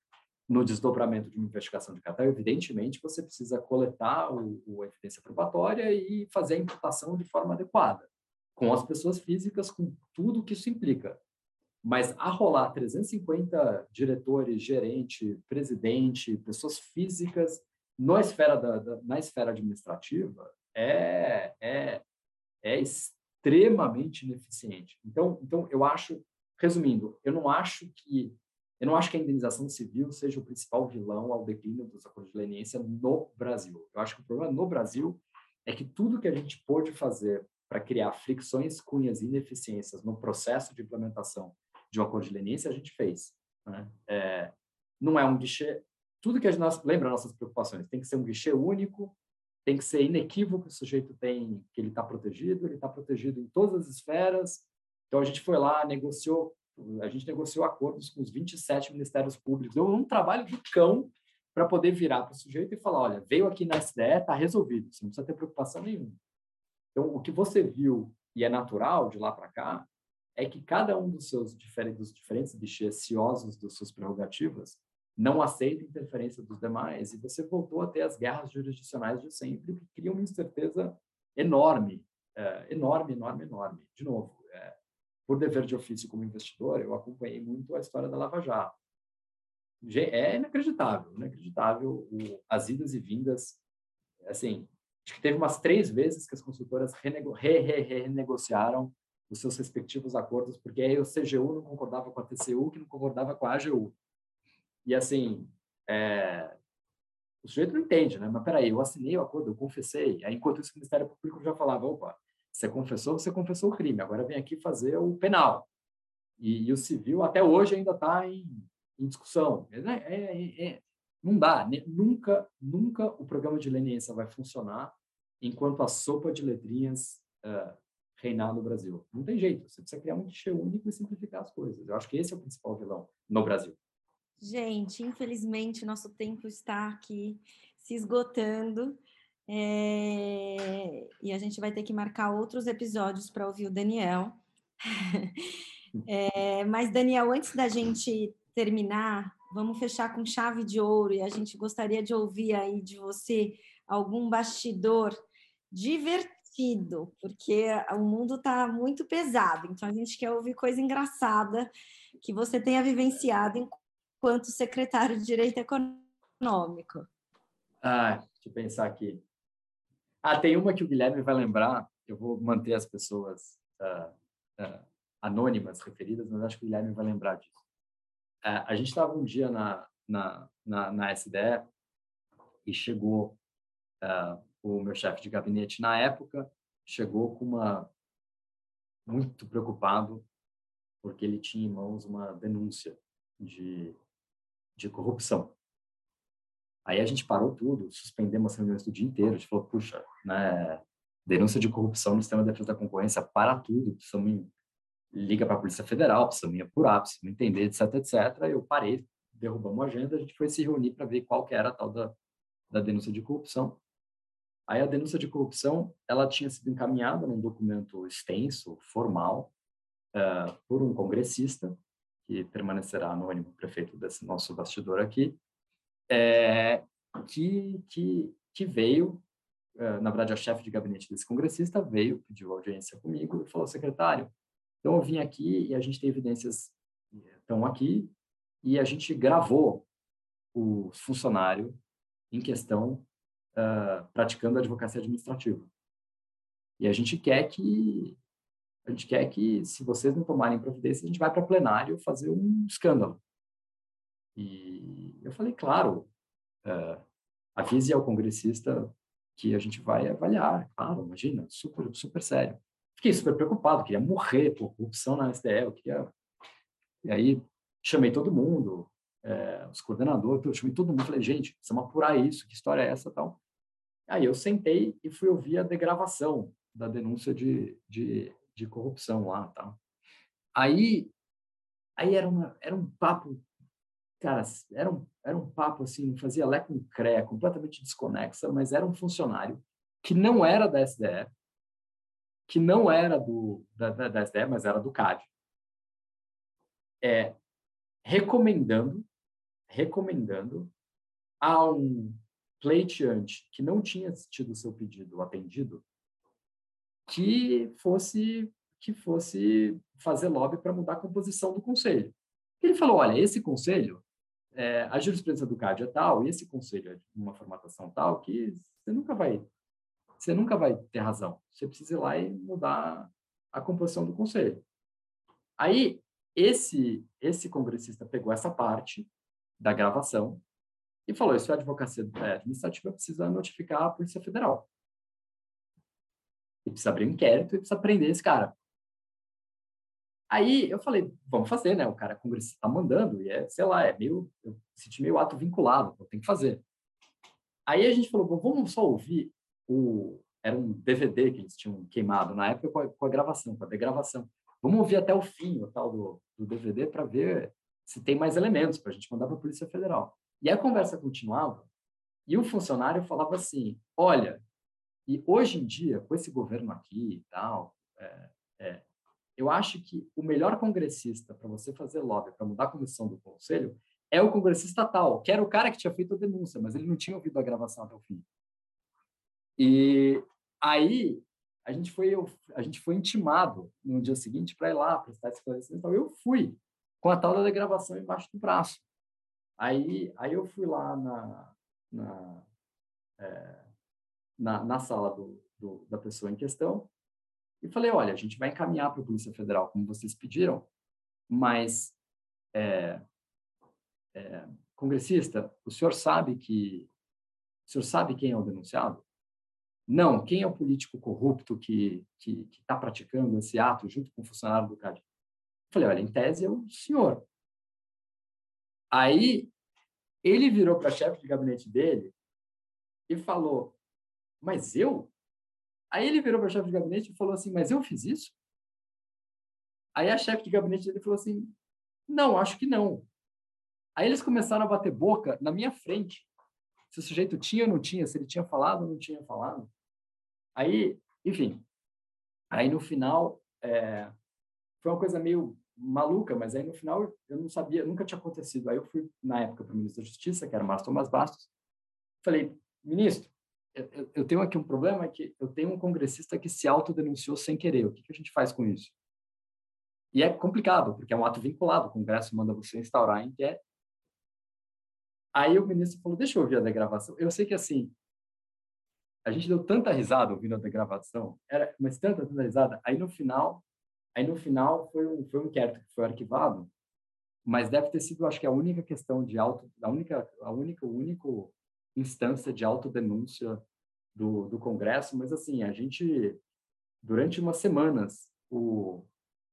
no desdobramento de uma investigação de cartel, evidentemente, você precisa coletar o, o, a evidência probatória e fazer a imputação de forma adequada, com as pessoas físicas, com tudo que isso implica. Mas arrolar 350 diretores, gerente, presidente, pessoas físicas na esfera, da, da, na esfera administrativa é, é, é extremamente ineficiente. Então, então, eu acho, resumindo, eu não acho que eu não acho que a indenização civil seja o principal vilão ao declínio dos acordos de leniência no Brasil. Eu acho que o problema no Brasil é que tudo que a gente pôde fazer para criar fricções, cunhas e ineficiências no processo de implementação de um acordo de leniência, a gente fez. Né? É, não é um guichê. Tudo que a gente lembra nossas preocupações tem que ser um guichê único, tem que ser inequívoco que o sujeito tem, que ele está protegido, ele está protegido em todas as esferas. Então a gente foi lá, negociou, a gente negociou acordos com os 27 ministérios públicos. Deu um trabalho do cão para poder virar para o sujeito e falar, olha, veio aqui na SDE, está resolvido, você não precisa ter preocupação nenhuma. Então o que você viu e é natural de lá para cá é que cada um dos seus diferentes, dos diferentes bichos ciosos das suas prerrogativas não aceita interferência dos demais, e você voltou a ter as guerras jurisdicionais de sempre, que criam uma incerteza enorme, é, enorme, enorme, enorme. De novo, por dever de ofício como investidor, eu acompanhei muito a história da Lava Jato. É inacreditável, inacreditável o, as idas e vindas. Assim, acho que teve umas três vezes que as consultoras renego, re, re, re, renegociaram os seus respectivos acordos, porque aí o CGU não concordava com a TCU, que não concordava com a AGU. E assim, é, o sujeito não entende, né? Mas peraí, eu assinei o acordo, eu confessei. Aí, enquanto isso, o Ministério Público já falava: opa, você confessou, você confessou o crime, agora vem aqui fazer o penal. E, e o civil, até hoje, ainda está em, em, discussão. É, é, é, não dá, né? nunca, nunca o programa de leniência vai funcionar enquanto a sopa de letrinhas uh, reinar no Brasil. Não tem jeito, você precisa criar um guichê único e simplificar as coisas. Eu acho que esse é o principal vilão no Brasil. Gente, infelizmente, nosso tempo está aqui se esgotando. É... E a gente vai ter que marcar outros episódios para ouvir o Daniel. *laughs* é... Mas, Daniel, antes da gente terminar, vamos fechar com chave de ouro e a gente gostaria de ouvir aí de você algum bastidor divertido, porque o mundo está muito pesado, então a gente quer ouvir coisa engraçada que você tenha vivenciado quanto secretário de Direito Econômico? Ah, deixa eu pensar aqui. Ah, tem uma que o Guilherme vai lembrar. Eu vou manter as pessoas uh, uh, anônimas referidas, mas acho que o Guilherme vai lembrar disso. Uh, a gente estava um dia na, na, na, na SDE e chegou o meu chefe de gabinete na época, chegou com uma muito preocupado porque ele tinha em mãos uma denúncia de de corrupção. Aí a gente parou tudo, suspendemos as reuniões do dia inteiro, a gente falou, puxa, né, denúncia de corrupção no sistema de defesa da concorrência para tudo, precisamos liga para a Polícia Federal, precisamos apurar, precisamos entender, etc, etc. Eu parei, derrubamos a agenda, a gente foi se reunir para ver qual que era a tal da, da denúncia de corrupção. Aí a denúncia de corrupção, ela tinha sido encaminhada num documento extenso, formal, uh, por um congressista, que permanecerá anônimo, prefeito desse nosso bastidor aqui, é, que, que, que veio, é, na verdade, a chefe de gabinete desse congressista veio, pediu audiência comigo e falou, secretário, então eu vim aqui e a gente tem evidências, estão aqui, e a gente gravou o funcionário em questão uh, praticando advocacia administrativa. E a gente quer que a gente quer que, se vocês não tomarem providência, a gente vai para plenário fazer um escândalo. E eu falei, claro, uh, avise ao congressista que a gente vai avaliar, claro, imagina, super, super sério. Fiquei super preocupado, queria morrer por corrupção na SDE, queria... E aí chamei todo mundo, é, os coordenadores, eu chamei todo mundo, falei, gente, precisamos apurar isso, que história é essa tal. Aí eu sentei e fui ouvir a degravação da denúncia de, de de corrupção lá, tá? Aí, aí era, uma, era um papo, cara, era um, era um papo assim, fazia lé com cré, completamente desconexa, mas era um funcionário que não era da SDE, que não era do, da, da, da SDE, mas era do CAD, é, recomendando, recomendando a um pleiteante que não tinha tido seu pedido atendido que fosse que fosse fazer lobby para mudar a composição do conselho. Ele falou, olha, esse conselho, é, a jurisprudência do CAD é tal, e esse conselho é de uma formatação tal, que você nunca vai você nunca vai ter razão. Você precisa ir lá e mudar a composição do conselho. Aí, esse, esse congressista pegou essa parte da gravação e falou, isso é advocacia é, administrativa, precisa notificar a Polícia Federal. E precisa abrir um inquérito e precisa prender esse cara. Aí eu falei, vamos fazer, né? O cara congressista está mandando, e é, sei lá, é meio, eu senti meio ato vinculado, eu tenho que fazer. Aí a gente falou, vamos só ouvir o, era um DVD que eles tinham queimado na época com a, com a gravação, com a degravação. Vamos ouvir até o fim o tal do, do DVD para ver se tem mais elementos para a gente mandar para a Polícia Federal. E a conversa continuava e o funcionário falava assim: olha, e hoje em dia, com esse governo aqui e tal, é, é, eu acho que o melhor congressista para você fazer lobby, para mudar a comissão do conselho, é o congressista tal, que era o cara que tinha feito a denúncia, mas ele não tinha ouvido a gravação até o fim. E aí a gente foi a gente foi intimado no dia seguinte para ir lá prestar esclarecimento. Então eu fui com a tal da gravação embaixo do braço. Aí aí eu fui lá na na, é, na, na, sala do, do, da pessoa em questão e falei, olha, a gente vai encaminhar para a Polícia Federal como vocês pediram, mas é, é, congressista, o senhor sabe que o senhor sabe quem é o denunciado? Não, quem é o político corrupto que está praticando esse ato junto com o funcionário do CAD? Falei, olha, em tese é o senhor. Aí ele virou para a chefe de gabinete dele e falou, mas eu? Aí ele virou para a chefe de gabinete e falou assim, mas eu fiz isso? Aí a chefe de gabinete dele falou assim, não, acho que não. Aí eles começaram a bater boca na minha frente. Se o sujeito tinha ou não tinha, se ele tinha falado ou não tinha falado. Aí, enfim, aí no final, é, foi uma coisa meio maluca, mas aí no final eu não sabia, nunca tinha acontecido. Aí eu fui, na época, para o ministro da Justiça, que era Márcio Tomás Bastos, falei, ministro, eu, eu, tenho aqui um problema, é que eu tenho um congressista que se autodenunciou sem querer, o que, que a gente faz com isso? E é complicado, porque é um ato vinculado, o Congresso manda você instaurar a inquérito, Aí o ministro falou, deixa eu ouvir a degravação. Eu sei que, assim, a gente deu tanta risada ouvindo a degravação, era, mas tanta, tanta risada. Aí, no final, aí no final foi um, foi um inquérito que foi arquivado, mas deve ter sido, acho que, a única questão de auto, a única, a única, o único instância de autodenúncia do, do Congresso. Mas, assim, a gente, durante umas semanas, o,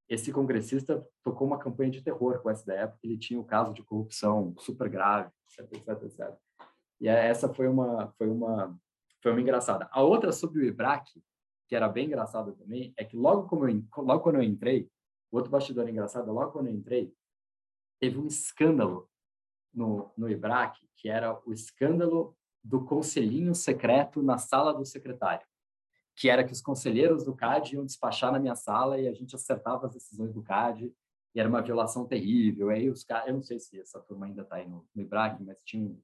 esse congressista tocou uma campanha de terror com essa SDE, porque ele tinha um caso de corrupção super grave, etc, etc, etc. E essa foi uma, foi uma, foi uma engraçada. A outra sobre o IBRAC, que era bem engraçada também, é que logo, como eu, logo quando eu entrei, outro bastidor engraçado, logo quando eu entrei, teve um escândalo no, no IBRAC, que era o escândalo do conselhinho secreto na sala do secretário que era que os conselheiros do CAD iam despachar na minha sala e a gente acertava as decisões do CAD e era uma violação terrível. Aí os eu não sei se essa turma ainda está aí no, no IBRAC, mas tinha,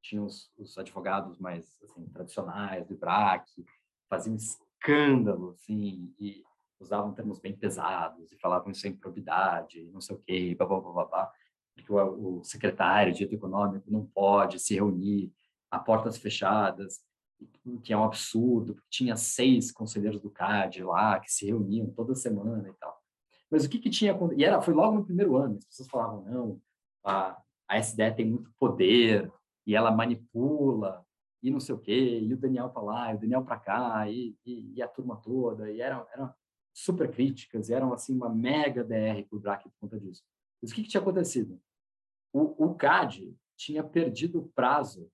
tinha os, os advogados mais assim, tradicionais do IBRAC, faziam escândalo, assim, e usavam termos bem pesados e falavam isso é improbidade, não sei o quê, blá, blá, blá, blá, porque o, o secretário de econômico não pode se reunir a portas fechadas que é um absurdo, porque tinha seis conselheiros do CAD lá que se reuniam toda semana e tal. Mas o que, que tinha E era, foi logo no primeiro ano, as pessoas falavam, não, a, a SDE tem muito poder e ela manipula e não sei o quê, e o Daniel para lá, e o Daniel para cá, e, e, e, a turma toda, e eram, eram super críticas, e eram assim uma mega DR para o por conta disso. Mas o que, que tinha acontecido? O, o CAD tinha perdido o prazo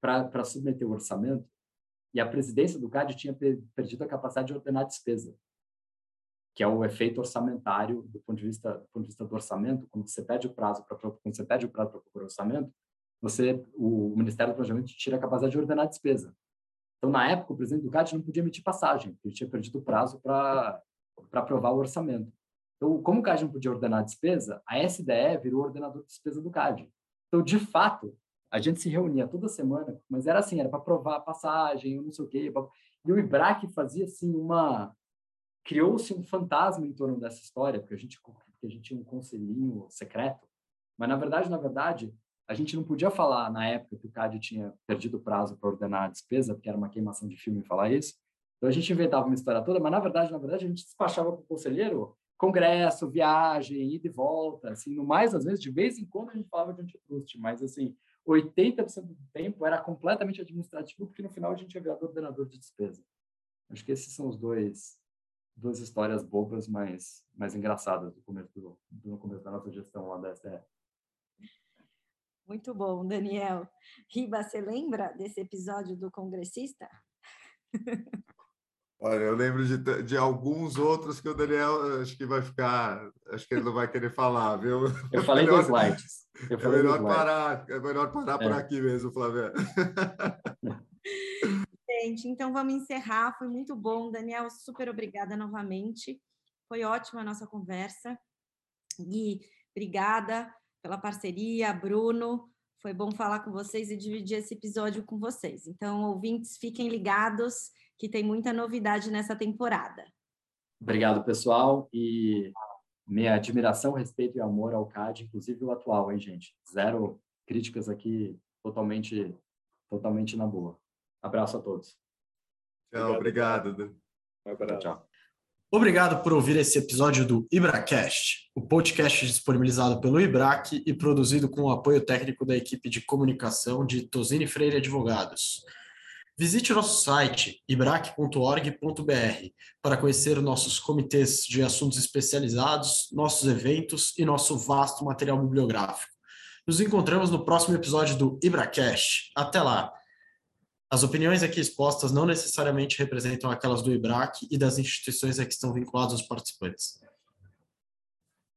para submeter o orçamento e a presidência do CAD tinha perdido a capacidade de ordenar a despesa, que é o efeito orçamentário do ponto de vista do, ponto de vista do orçamento. Quando você pede o prazo para quando você pede o prazo para procurar orçamento, você o, Ministério do Planejamento tira a capacidade de ordenar a despesa. Então, na época, o presidente do CAD não podia emitir passagem, ele tinha perdido o prazo para para aprovar o orçamento. Então, como o CAD não podia ordenar a despesa, a SDE virou ordenador de despesa do CAD. Então, de fato, a gente se reunia toda semana, mas era assim, era para provar a passagem, não sei o quê. E o IBRAC fazia assim uma criou-se um fantasma em torno dessa história, porque a gente porque a gente tinha um conselhinho secreto, mas na verdade, na verdade, a gente não podia falar na época que o CAD tinha perdido o prazo para ordenar a despesa, porque era uma queimação de filme falar isso. Então a gente inventava uma história toda, mas na verdade, na verdade, a gente despachava para o conselheiro congresso, viagem, ida e volta, assim, no mais às vezes de vez em quando a gente falava de antitrust, mas assim, 80% do tempo era completamente administrativo, porque no final a gente ia virar ordenador de despesa. Acho que esses são os dois duas histórias bobas, mas mais engraçadas do começo do, do começo da nossa gestão lá da SDE. Muito bom, Daniel. Riba, você lembra desse episódio do congressista? *laughs* Olha, eu lembro de, de alguns outros que o Daniel acho que vai ficar, acho que ele não vai querer falar, viu? *laughs* Eu falei melhor, dos slides. Eu é melhor parar, é melhor parar é. por aqui mesmo, Flávia. *laughs* Gente, então vamos encerrar. Foi muito bom, Daniel. Super obrigada novamente. Foi ótima a nossa conversa. Gui, obrigada pela parceria, Bruno. Foi bom falar com vocês e dividir esse episódio com vocês. Então, ouvintes, fiquem ligados que tem muita novidade nessa temporada. Obrigado, pessoal. E minha admiração, respeito e amor ao CAD, inclusive o atual, hein, gente? Zero críticas aqui, totalmente, totalmente na boa. Abraço a todos. Tchau, obrigado. obrigado. Tchau, tchau. Obrigado por ouvir esse episódio do IbraCast, o podcast disponibilizado pelo IBRAC e produzido com o apoio técnico da equipe de comunicação de Tosini Freire Advogados. Visite nosso site ibrac.org.br para conhecer nossos comitês de assuntos especializados, nossos eventos e nosso vasto material bibliográfico. Nos encontramos no próximo episódio do IbraCast. Até lá! As opiniões aqui expostas não necessariamente representam aquelas do IBRAC e das instituições a que estão vinculados os participantes.